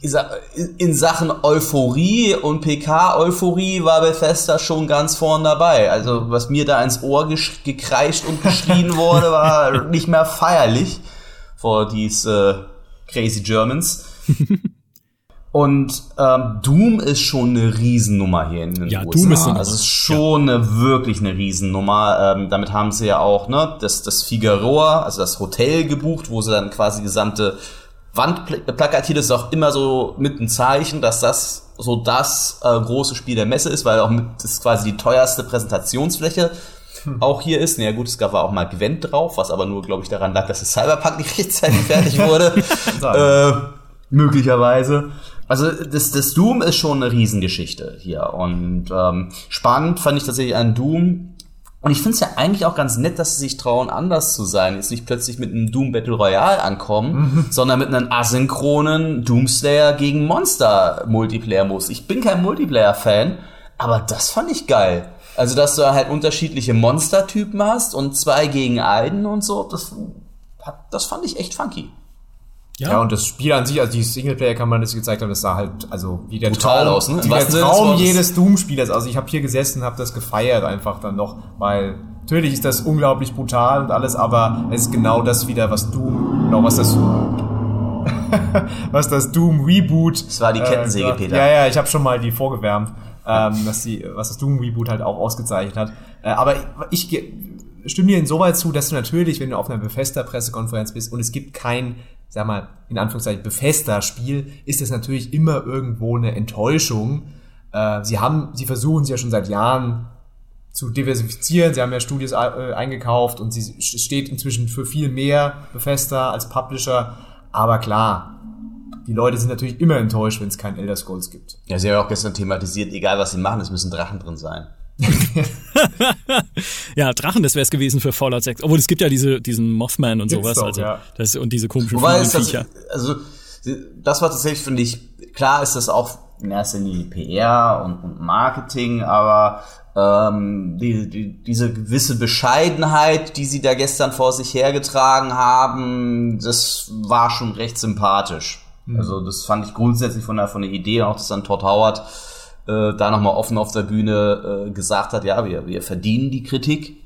In Sachen Euphorie und PK-Euphorie war Bethesda schon ganz vorn dabei. Also was mir da ins Ohr gekreischt und geschrien wurde, war nicht mehr feierlich for these äh, crazy Germans. Und ähm, Doom ist schon eine Riesennummer hier in den ja, USA. Doom ist eine also ist schon ja. eine wirklich eine Riesennummer. Ähm, damit haben sie ja auch ne das das Figueroa, also das Hotel gebucht, wo sie dann quasi gesamte Wand plakatiert ist auch immer so mit ein Zeichen, dass das so das äh, große Spiel der Messe ist, weil auch mit, das ist quasi die teuerste Präsentationsfläche auch hier ist. Naja gut, es gab auch mal Gwent drauf, was aber nur, glaube ich, daran lag, dass das Cyberpunk nicht rechtzeitig fertig wurde. äh, möglicherweise. Also das, das Doom ist schon eine Riesengeschichte hier. Und ähm, spannend fand ich tatsächlich an Doom. Und ich finde es ja eigentlich auch ganz nett, dass sie sich trauen, anders zu sein. Jetzt nicht plötzlich mit einem Doom Battle Royale ankommen, mhm. sondern mit einem asynchronen Doomslayer gegen Monster Multiplayer-Modus. Ich bin kein Multiplayer-Fan, aber das fand ich geil. Also, dass du halt unterschiedliche Monstertypen hast und zwei gegen einen und so, das, das fand ich echt funky. Ja. ja, und das Spiel an sich, also die Singleplayer-Kampagne, das sie gezeigt haben, das sah halt, also wie der Brutal Traum, aus, ne? wie der Traum jedes Doom-Spielers. Also ich habe hier gesessen, habe das gefeiert einfach dann noch, weil natürlich ist das unglaublich brutal und alles, aber es ist genau das wieder, was Doom, genau was das was das Doom Reboot. Das war die Kettensäge, äh, Peter. Ja, ja, ich habe schon mal die vorgewärmt ähm, dass die, was das Doom Reboot halt auch ausgezeichnet hat. Äh, aber ich, ich stimme dir insoweit zu, dass du natürlich, wenn du auf einer Befester Pressekonferenz bist und es gibt kein, sag mal, in Anführungszeichen Befester Spiel, ist das natürlich immer irgendwo eine Enttäuschung. Äh, sie haben, sie versuchen es ja schon seit Jahren zu diversifizieren. Sie haben ja Studios äh, eingekauft und sie steht inzwischen für viel mehr Befester als Publisher. Aber klar, die Leute sind natürlich immer enttäuscht, wenn es kein Elder Scrolls gibt. Ja, sie haben ja auch gestern thematisiert, egal was sie machen, es müssen Drachen drin sein. Ja, Drachen, das wäre es gewesen für Fallout 6. Obwohl es gibt ja diese, diesen Mothman und Gibt's sowas. doch, also, ja. das, und diese komischen Wobei ist das, also, das war tatsächlich, finde ich, klar ist das auch in erster Linie PR und, und Marketing, aber ähm, die, die, diese gewisse Bescheidenheit, die sie da gestern vor sich hergetragen haben, das war schon recht sympathisch. Also das fand ich grundsätzlich von der, von der Idee, auch dass dann Todd Howard äh, da nochmal offen auf der Bühne äh, gesagt hat, ja, wir, wir verdienen die Kritik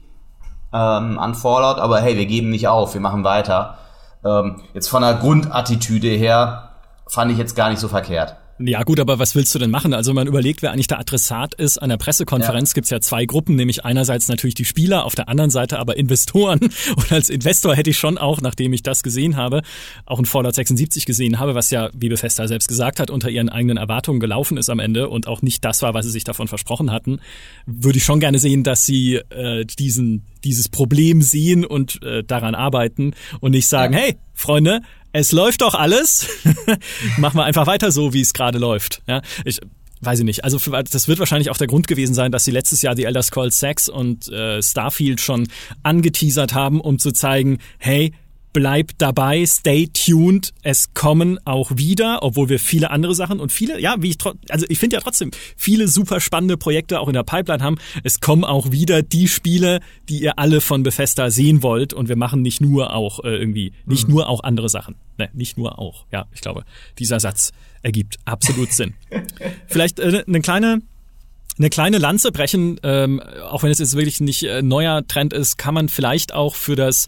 ähm, an Fallout, aber hey, wir geben nicht auf, wir machen weiter. Ähm, jetzt von der Grundattitüde her fand ich jetzt gar nicht so verkehrt. Ja gut, aber was willst du denn machen? Also man überlegt, wer eigentlich der Adressat ist. An der Pressekonferenz Ja. gibt's ja zwei Gruppen, nämlich einerseits natürlich die Spieler, auf der anderen Seite aber Investoren. Und als Investor hätte ich schon auch, nachdem ich das gesehen habe, auch ein Fallout 76 gesehen habe, was ja, wie Bethesda selbst gesagt hat, unter ihren eigenen Erwartungen gelaufen ist am Ende und auch nicht das war, was sie sich davon versprochen hatten, würde ich schon gerne sehen, dass sie äh, diesen dieses Problem sehen und äh, daran arbeiten und nicht sagen, hey, Freunde, es läuft doch alles. Machen wir einfach weiter so, wie es gerade läuft. Ja, ich weiß ich nicht. Also für, das wird wahrscheinlich auch der Grund gewesen sein, dass sie letztes Jahr die Elder Scrolls 6 und äh, Starfield schon angeteasert haben, um zu zeigen, hey, bleibt dabei, stay tuned, es kommen auch wieder, obwohl wir viele andere Sachen und viele, ja, wie ich also ich finde ja trotzdem viele super spannende Projekte auch in der Pipeline haben. Es kommen auch wieder die Spiele, die ihr alle von Bethesda sehen wollt und wir machen nicht nur auch äh, irgendwie, nicht nur auch andere Sachen. Ne, nicht nur auch. Ja, ich glaube, dieser Satz ergibt absolut Sinn. Vielleicht äh, eine kleine eine kleine Lanze brechen, ähm, auch wenn es jetzt wirklich nicht äh, neuer Trend ist, kann man vielleicht auch für das,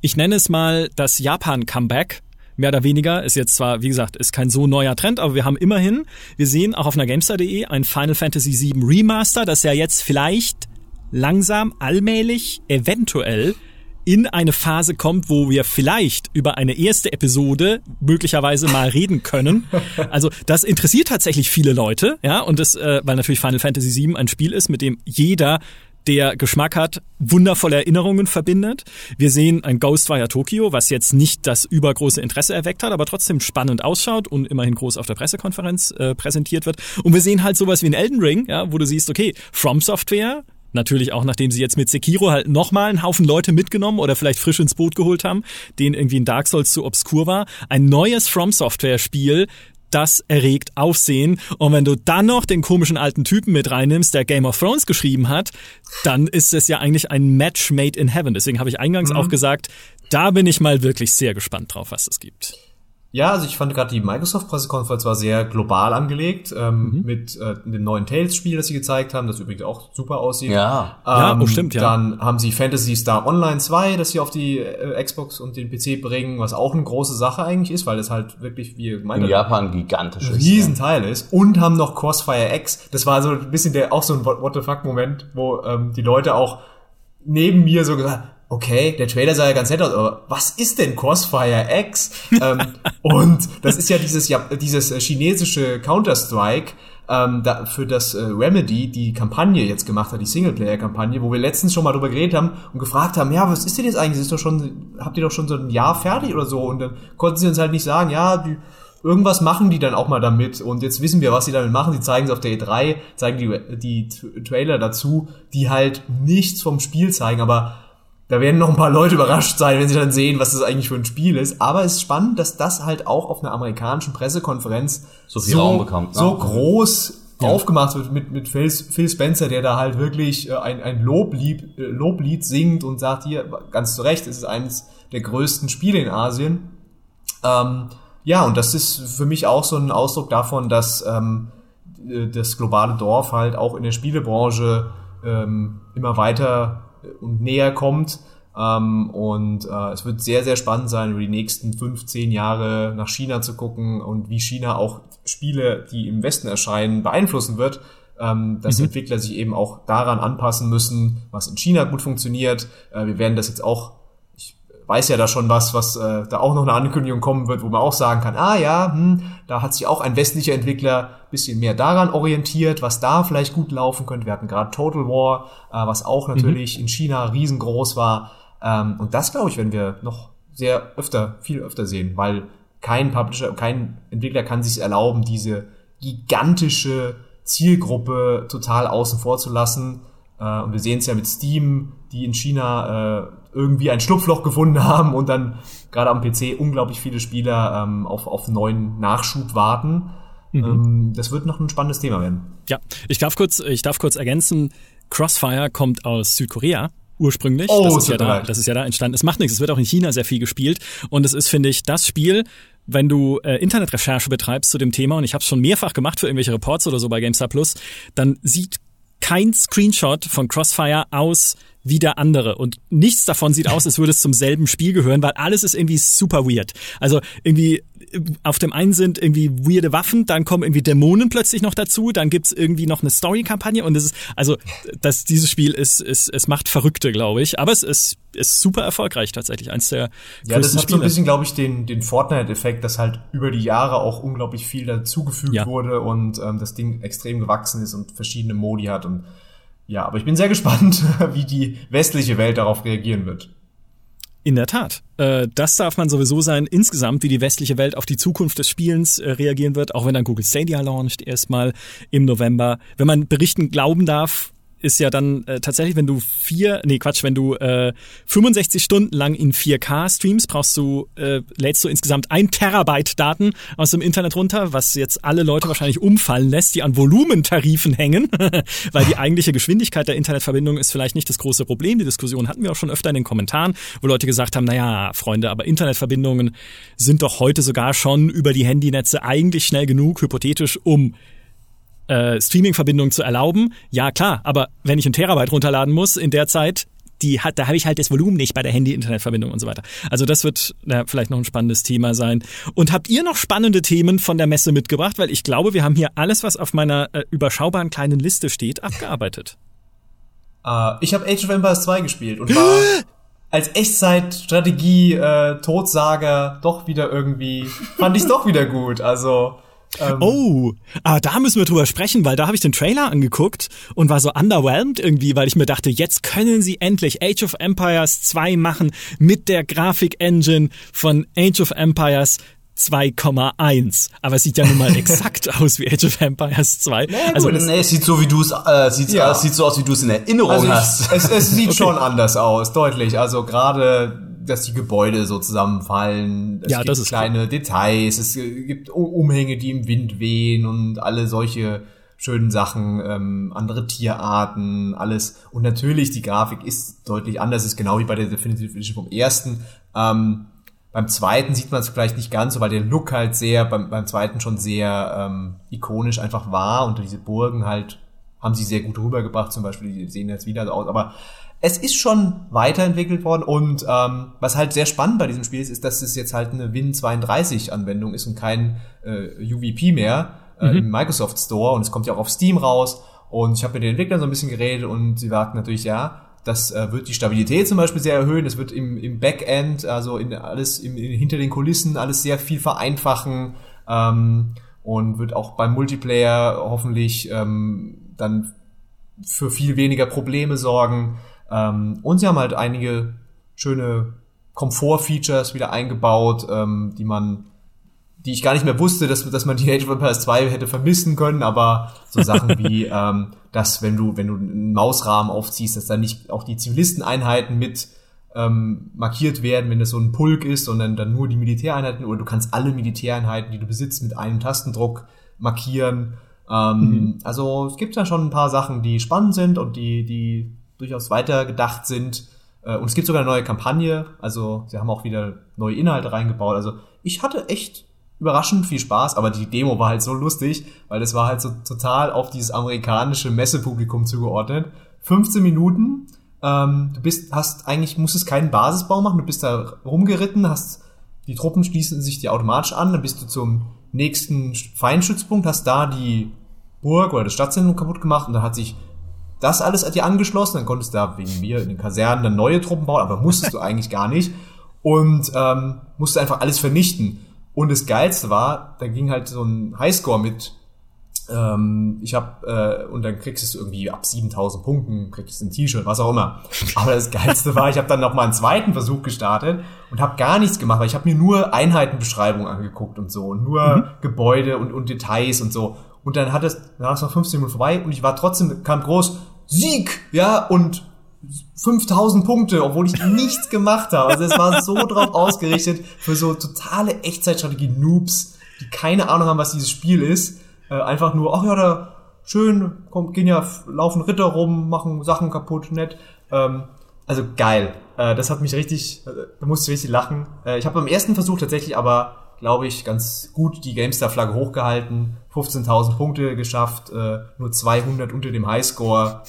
ich nenne es mal das Japan-Comeback, mehr oder weniger, ist jetzt zwar, wie gesagt, ist kein so neuer Trend, aber wir haben immerhin, wir sehen auch auf einer Gamestar.de ein Final Fantasy VII Remaster, das ja jetzt vielleicht langsam, allmählich, eventuell in eine Phase kommt, wo wir vielleicht über eine erste Episode möglicherweise mal reden können. Also das interessiert tatsächlich viele Leute, ja, und das, äh, weil natürlich Final Fantasy VII ein Spiel ist, mit dem jeder der Geschmack hat, wundervolle Erinnerungen verbindet. Wir sehen ein Ghostwire Tokyo, was jetzt nicht das übergroße Interesse erweckt hat, aber trotzdem spannend ausschaut und immerhin groß auf der Pressekonferenz äh, präsentiert wird. Und wir sehen halt sowas wie ein Elden Ring, ja, wo du siehst, okay, From Software, Natürlich auch, nachdem sie jetzt mit Sekiro halt nochmal einen Haufen Leute mitgenommen oder vielleicht frisch ins Boot geholt haben, denen irgendwie ein Dark Souls zu obskur war. Ein neues From Software Spiel, das erregt Aufsehen. Und wenn du dann noch den komischen alten Typen mit reinnimmst, der Game of Thrones geschrieben hat, dann ist es ja eigentlich ein Match made in heaven. Deswegen habe ich eingangs auch gesagt, da bin ich mal wirklich sehr gespannt drauf, was es gibt. Ja, also ich fand gerade die Microsoft-Pressekonferenz war sehr global angelegt, ähm, mit äh, dem neuen Tales-Spiel, das sie gezeigt haben, das übrigens auch super aussieht. Ja. Ja, Ähm, oh, stimmt, ja. Dann haben sie Fantasy Star Online 2, das sie auf die äh, Xbox und den PC bringen, was auch eine große Sache eigentlich ist, weil es halt wirklich, wie gemeint In Japan gigantisch ein ist. Riesenteil ist. Und haben noch Crossfire X. Das war so ein bisschen der, auch so ein What the fuck Moment, wo ähm, die Leute auch neben mir so gesagt okay, der Trailer sah ja ganz nett aus, aber was ist denn Crossfire X? ähm, und das ist ja dieses, ja, dieses äh, chinesische Counter-Strike, ähm, da, für das äh, Remedy die Kampagne jetzt gemacht hat, die Singleplayer-Kampagne, wo wir letztens schon mal drüber geredet haben und gefragt haben, ja, was ist denn jetzt eigentlich? Das ist doch schon, habt ihr doch schon so ein Jahr fertig oder so? Und dann konnten sie uns halt nicht sagen, ja, die, irgendwas machen die dann auch mal damit und jetzt wissen wir, was sie damit machen. Sie zeigen es auf der E3, zeigen die, die Trailer dazu, die halt nichts vom Spiel zeigen, aber da werden noch ein paar Leute überrascht sein, wenn sie dann sehen, was das eigentlich für ein Spiel ist. Aber es ist spannend, dass das halt auch auf einer amerikanischen Pressekonferenz So viel Raum bekommt, ne? so groß aufgemacht wird mit, mit Phil, Phil Spencer, der da halt wirklich äh, ein, ein Loblied, äh, Loblied singt und sagt hier, ganz zu Recht, es ist eines der größten Spiele in Asien. Ähm, ja, und das ist für mich auch so ein Ausdruck davon, dass ähm, äh, das globale Dorf halt auch in der Spielebranche ähm, immer weiter und näher kommt. Ähm, und äh, es wird sehr, sehr spannend sein, über die nächsten 15 Jahre nach China zu gucken und wie China auch Spiele, die im Westen erscheinen, beeinflussen wird. Ähm, dass Entwickler sich eben auch daran anpassen müssen, was in China gut funktioniert. Äh, wir werden das jetzt auch weiß ja da schon was, was äh, da auch noch eine Ankündigung kommen wird, wo man auch sagen kann, ah ja, hm, da hat sich auch ein westlicher Entwickler bisschen mehr daran orientiert, was da vielleicht gut laufen könnte. Wir hatten gerade Total War, äh, was auch natürlich in China riesengroß war. Ähm, und das, glaube ich, werden wir noch sehr öfter, viel öfter sehen, weil kein Publisher, kein Entwickler kann sich erlauben, diese gigantische Zielgruppe total außen vor zu lassen. Äh, und wir sehen es ja mit Steam, die in China äh, irgendwie ein Schlupfloch gefunden haben und dann gerade am PC unglaublich viele Spieler ähm, auf, auf neuen Nachschub warten. Mhm. Ähm, das wird noch ein spannendes Thema werden. Ja, ich darf kurz, ich darf kurz ergänzen, Crossfire kommt aus Südkorea ursprünglich. Oh, das ist ja da, das ist ja da entstanden. Es macht nichts. Es wird auch in China sehr viel gespielt und es ist, finde ich, das Spiel, wenn du äh, Internetrecherche betreibst zu dem Thema und ich habe es schon mehrfach gemacht für irgendwelche Reports oder so bei GameStar Plus, dann sieht kein Screenshot von Crossfire aus wie der andere. Und nichts davon sieht aus, als würde es zum selben Spiel gehören, weil alles ist irgendwie super weird. Also irgendwie auf dem einen sind irgendwie weirde Waffen, dann kommen irgendwie Dämonen plötzlich noch dazu, dann gibt's irgendwie noch eine Story-Kampagne und es ist, also das, dieses Spiel ist, ist, es macht Verrückte, glaube ich, aber es ist, ist super erfolgreich tatsächlich, eins der Ja, das hat Spiele. so ein bisschen, glaube ich, den, den Fortnite-Effekt, dass halt über die Jahre auch unglaublich viel dazugefügt ja. wurde und ähm, das Ding extrem gewachsen ist und verschiedene Modi hat und ja, aber ich bin sehr gespannt, wie die westliche Welt darauf reagieren wird. In der Tat. Äh, das darf man sowieso sein, insgesamt, wie die westliche Welt auf die Zukunft des Spielens äh, reagieren wird, auch wenn dann Google Stadia launcht, erstmal im November. Wenn man Berichten glauben darf, ist ja dann äh, tatsächlich, wenn du vier, nee Quatsch, wenn du äh, 65 Stunden lang in 4K streamst, brauchst du, äh, lädst du insgesamt ein Terabyte Daten aus dem Internet runter, was jetzt alle Leute wahrscheinlich umfallen lässt, die an Volumentarifen hängen, weil die eigentliche Geschwindigkeit der Internetverbindung ist vielleicht nicht das große Problem. Die Diskussion hatten wir auch schon öfter in den Kommentaren, wo Leute gesagt haben, naja, Freunde, aber Internetverbindungen sind doch heute sogar schon über die Handynetze eigentlich schnell genug, hypothetisch, um äh, Streaming-Verbindung zu erlauben. Ja, klar, aber wenn ich ein Terabyte runterladen muss in der Zeit, die hat, da habe ich halt das Volumen nicht bei der Handy-Internetverbindung und so weiter. Also das wird na, vielleicht noch ein spannendes Thema sein. Und habt ihr noch spannende Themen von der Messe mitgebracht? Weil ich glaube, wir haben hier alles, was auf meiner äh, überschaubaren kleinen Liste steht, abgearbeitet. Uh, ich habe Age of Empires 2 gespielt und war als Echtzeit-Strategie, äh, doch wieder irgendwie, fand ich doch wieder gut. Also ähm, oh, aber da müssen wir drüber sprechen, weil da habe ich den Trailer angeguckt und war so underwhelmed irgendwie, weil ich mir dachte, jetzt können sie endlich Age of Empires 2 machen mit der Grafik-Engine von Age of Empires 2,1. Aber es sieht ja nun mal exakt aus wie Age of Empires 2. Nee, also gut, nee, es sieht so wie du es äh, sieht, ja. äh, sieht so aus wie du es in Erinnerung also ich, hast. Es, es sieht okay. schon anders aus, deutlich. Also gerade dass die Gebäude so zusammenfallen. Es ja, gibt das ist kleine cool. Details, es gibt Umhänge, die im Wind wehen und alle solche schönen Sachen, ähm, andere Tierarten, alles. Und natürlich, die Grafik ist deutlich anders, ist genau wie bei der Definitive Edition vom ersten. Ähm, beim zweiten sieht man es vielleicht nicht ganz so, weil der Look halt sehr, beim, beim zweiten schon sehr ähm, ikonisch einfach war und diese Burgen halt haben sie sehr gut rübergebracht, zum Beispiel, die sehen jetzt wieder so aus, aber es ist schon weiterentwickelt worden und ähm, was halt sehr spannend bei diesem Spiel ist, ist, dass es jetzt halt eine Win32-Anwendung ist und kein äh, UVP mehr äh, mhm. im Microsoft Store. Und es kommt ja auch auf Steam raus. Und ich habe mit den Entwicklern so ein bisschen geredet und sie sagten natürlich, ja, das äh, wird die Stabilität zum Beispiel sehr erhöhen, das wird im, im Backend, also in alles im, in, hinter den Kulissen alles sehr viel vereinfachen ähm, und wird auch beim Multiplayer hoffentlich ähm, dann für viel weniger Probleme sorgen. Ähm, und sie haben halt einige schöne Komfort-Features wieder eingebaut, ähm, die man, die ich gar nicht mehr wusste, dass, dass man die Age of Empires 2 hätte vermissen können, aber so Sachen wie, ähm, dass wenn du, wenn du einen Mausrahmen aufziehst, dass dann nicht auch die Zivilisten-Einheiten mit ähm, markiert werden, wenn es so ein Pulk ist, sondern dann nur die Militäreinheiten oder du kannst alle Militäreinheiten, die du besitzt, mit einem Tastendruck markieren. Ähm, mhm. Also es gibt da schon ein paar Sachen, die spannend sind und die, die durchaus weitergedacht sind. Äh, und es gibt sogar eine neue Kampagne, also sie haben auch wieder neue Inhalte reingebaut. Also ich hatte echt überraschend viel Spaß, aber die Demo war halt so lustig, weil das war halt so total auf dieses amerikanische Messepublikum zugeordnet. 15 Minuten, ähm, du bist, hast eigentlich, musstest keinen Basisbau machen, du bist da rumgeritten, hast, die Truppen schließen sich dir automatisch an, dann bist du zum nächsten Feinschützpunkt, hast da die Burg oder das Stadtzentrum kaputt gemacht und da hat sich das alles hat dir angeschlossen, dann konntest du da wegen mir in den Kasernen dann neue Truppen bauen, aber musstest du eigentlich gar nicht. Und ähm, musste einfach alles vernichten. Und das Geilste war, da ging halt so ein Highscore mit ähm, ich habe äh, und dann kriegst du irgendwie ab 7000 Punkten kriegst du ein T-Shirt, was auch immer. Aber das geilste war, ich habe dann noch mal einen zweiten Versuch gestartet und habe gar nichts gemacht, weil ich habe mir nur Einheitenbeschreibungen angeguckt und so und nur mhm. Gebäude und, und Details und so. Und dann hat es, dann war es noch 15 Minuten vorbei und ich war trotzdem kam groß Sieg, ja und 5000 Punkte, obwohl ich nichts gemacht habe. Also es war so drauf ausgerichtet für so totale Echtzeitstrategie-Noobs, die keine Ahnung haben, was dieses Spiel ist äh, einfach nur, ach ja, da schön, kommt, gehen ja, laufen Ritter rum, machen Sachen kaputt, nett. Ähm, also geil. Äh, das hat mich richtig, äh, da musste ich richtig lachen. Äh, ich habe beim ersten Versuch tatsächlich aber, glaube ich, ganz gut die GameStar-Flagge hochgehalten, 15.000 Punkte geschafft, äh, nur 200 unter dem Highscore.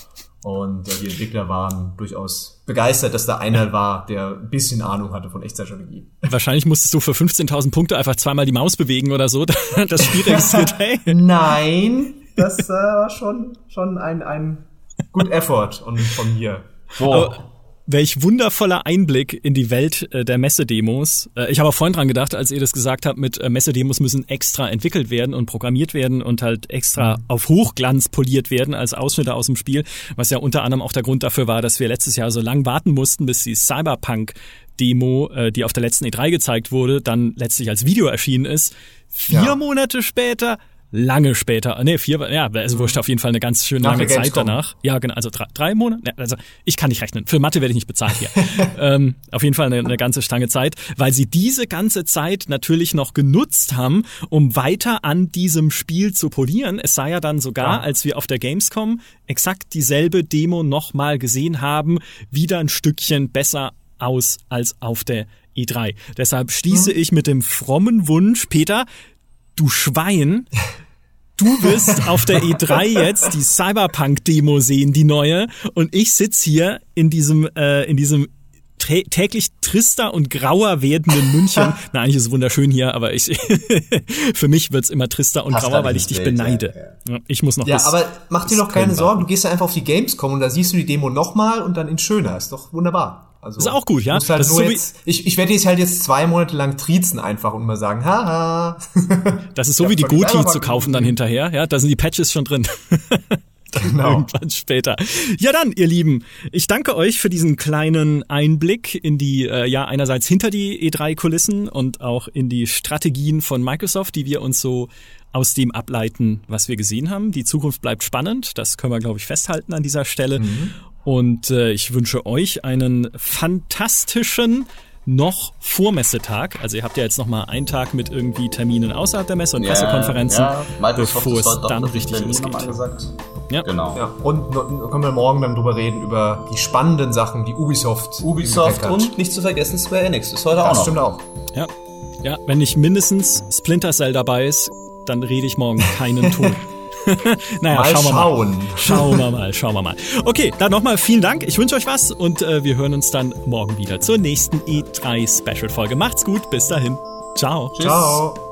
Und äh, die Entwickler waren durchaus begeistert, dass da einer war, der ein bisschen Ahnung hatte von Echtzeitstrategie. Wahrscheinlich musstest du für 15.000 Punkte einfach zweimal die Maus bewegen oder so. Das Spiel registriert, hey. Nein, das äh, war schon, schon ein, ein Good Effort und von mir. So. Welch wundervoller Einblick in die Welt äh, der Messedemos. Äh, ich habe auch vorhin dran gedacht, als ihr das gesagt habt, mit äh, Messedemos müssen extra entwickelt werden und programmiert werden und halt extra mhm. auf Hochglanz poliert werden als Ausschnitte aus dem Spiel, was ja unter anderem auch der Grund dafür war, dass wir letztes Jahr so lang warten mussten, bis die Cyberpunk Demo, äh, die auf der letzten E3 gezeigt wurde, dann letztlich als Video erschienen ist. Vier ja. Monate später lange später, nee, vier, ja, es mhm. wurscht auf jeden Fall eine ganz schön lange Zeit danach. Ja, genau, also drei, drei Monate, also ich kann nicht rechnen, für Mathe werde ich nicht bezahlt hier. ähm, auf jeden Fall eine, eine ganze Stange Zeit, weil sie diese ganze Zeit natürlich noch genutzt haben, um weiter an diesem Spiel zu polieren. Es sei ja dann sogar, ja. als wir auf der Gamescom exakt dieselbe Demo nochmal gesehen haben, wieder ein Stückchen besser aus als auf der E3. Deshalb schließe mhm. ich mit dem frommen Wunsch, Peter, du Schwein, du wirst auf der E3 jetzt die Cyberpunk-Demo sehen, die neue, und ich sitz hier in diesem, äh, in diesem täglich trister und grauer werdenden München. Na, eigentlich ist es wunderschön hier, aber ich, für mich wird's immer trister und Passt grauer, weil ich dich Bild, beneide. Ja, ja. Ich muss noch Ja, aber mach dir doch keine Sorgen, du gehst ja einfach auf die Gamescom und da siehst du die Demo nochmal und dann in schöner. Ist doch wunderbar. Also, ist auch gut, ja. Halt das ist so jetzt, ich ich werde jetzt halt jetzt zwei Monate lang triezen einfach und mal sagen, haha. Das ist so wie die Goti zu kaufen dann hinterher, ja. Da sind die Patches schon drin. Genau. Irgendwann später. Ja dann, ihr Lieben, ich danke euch für diesen kleinen Einblick in die, äh, ja, einerseits hinter die E3-Kulissen und auch in die Strategien von Microsoft, die wir uns so aus dem ableiten, was wir gesehen haben. Die Zukunft bleibt spannend, das können wir, glaube ich, festhalten an dieser Stelle. Mhm. Und äh, ich wünsche euch einen fantastischen noch vor Messetag. Also ihr habt ja jetzt noch mal einen Tag mit irgendwie Terminen außerhalb der Messe und Pressekonferenzen, ja. bevor es dann richtig losgeht. Ja. Genau. Ja. Und können wir morgen dann drüber reden über die spannenden Sachen, die Ubisoft. Ubisoft und nicht zu vergessen Square Enix. Das ist heute das auch noch. stimmt auch. Ja. Ja, wenn nicht mindestens Splinter Cell dabei ist, dann rede ich morgen keinen Ton. naja, mal schauen wir schauen. mal. Schauen wir mal, schauen wir mal. Okay, dann nochmal vielen Dank. Ich wünsche euch was und äh, wir hören uns dann morgen wieder zur nächsten E3 Special Folge. Macht's gut, bis dahin. Ciao. Ciao.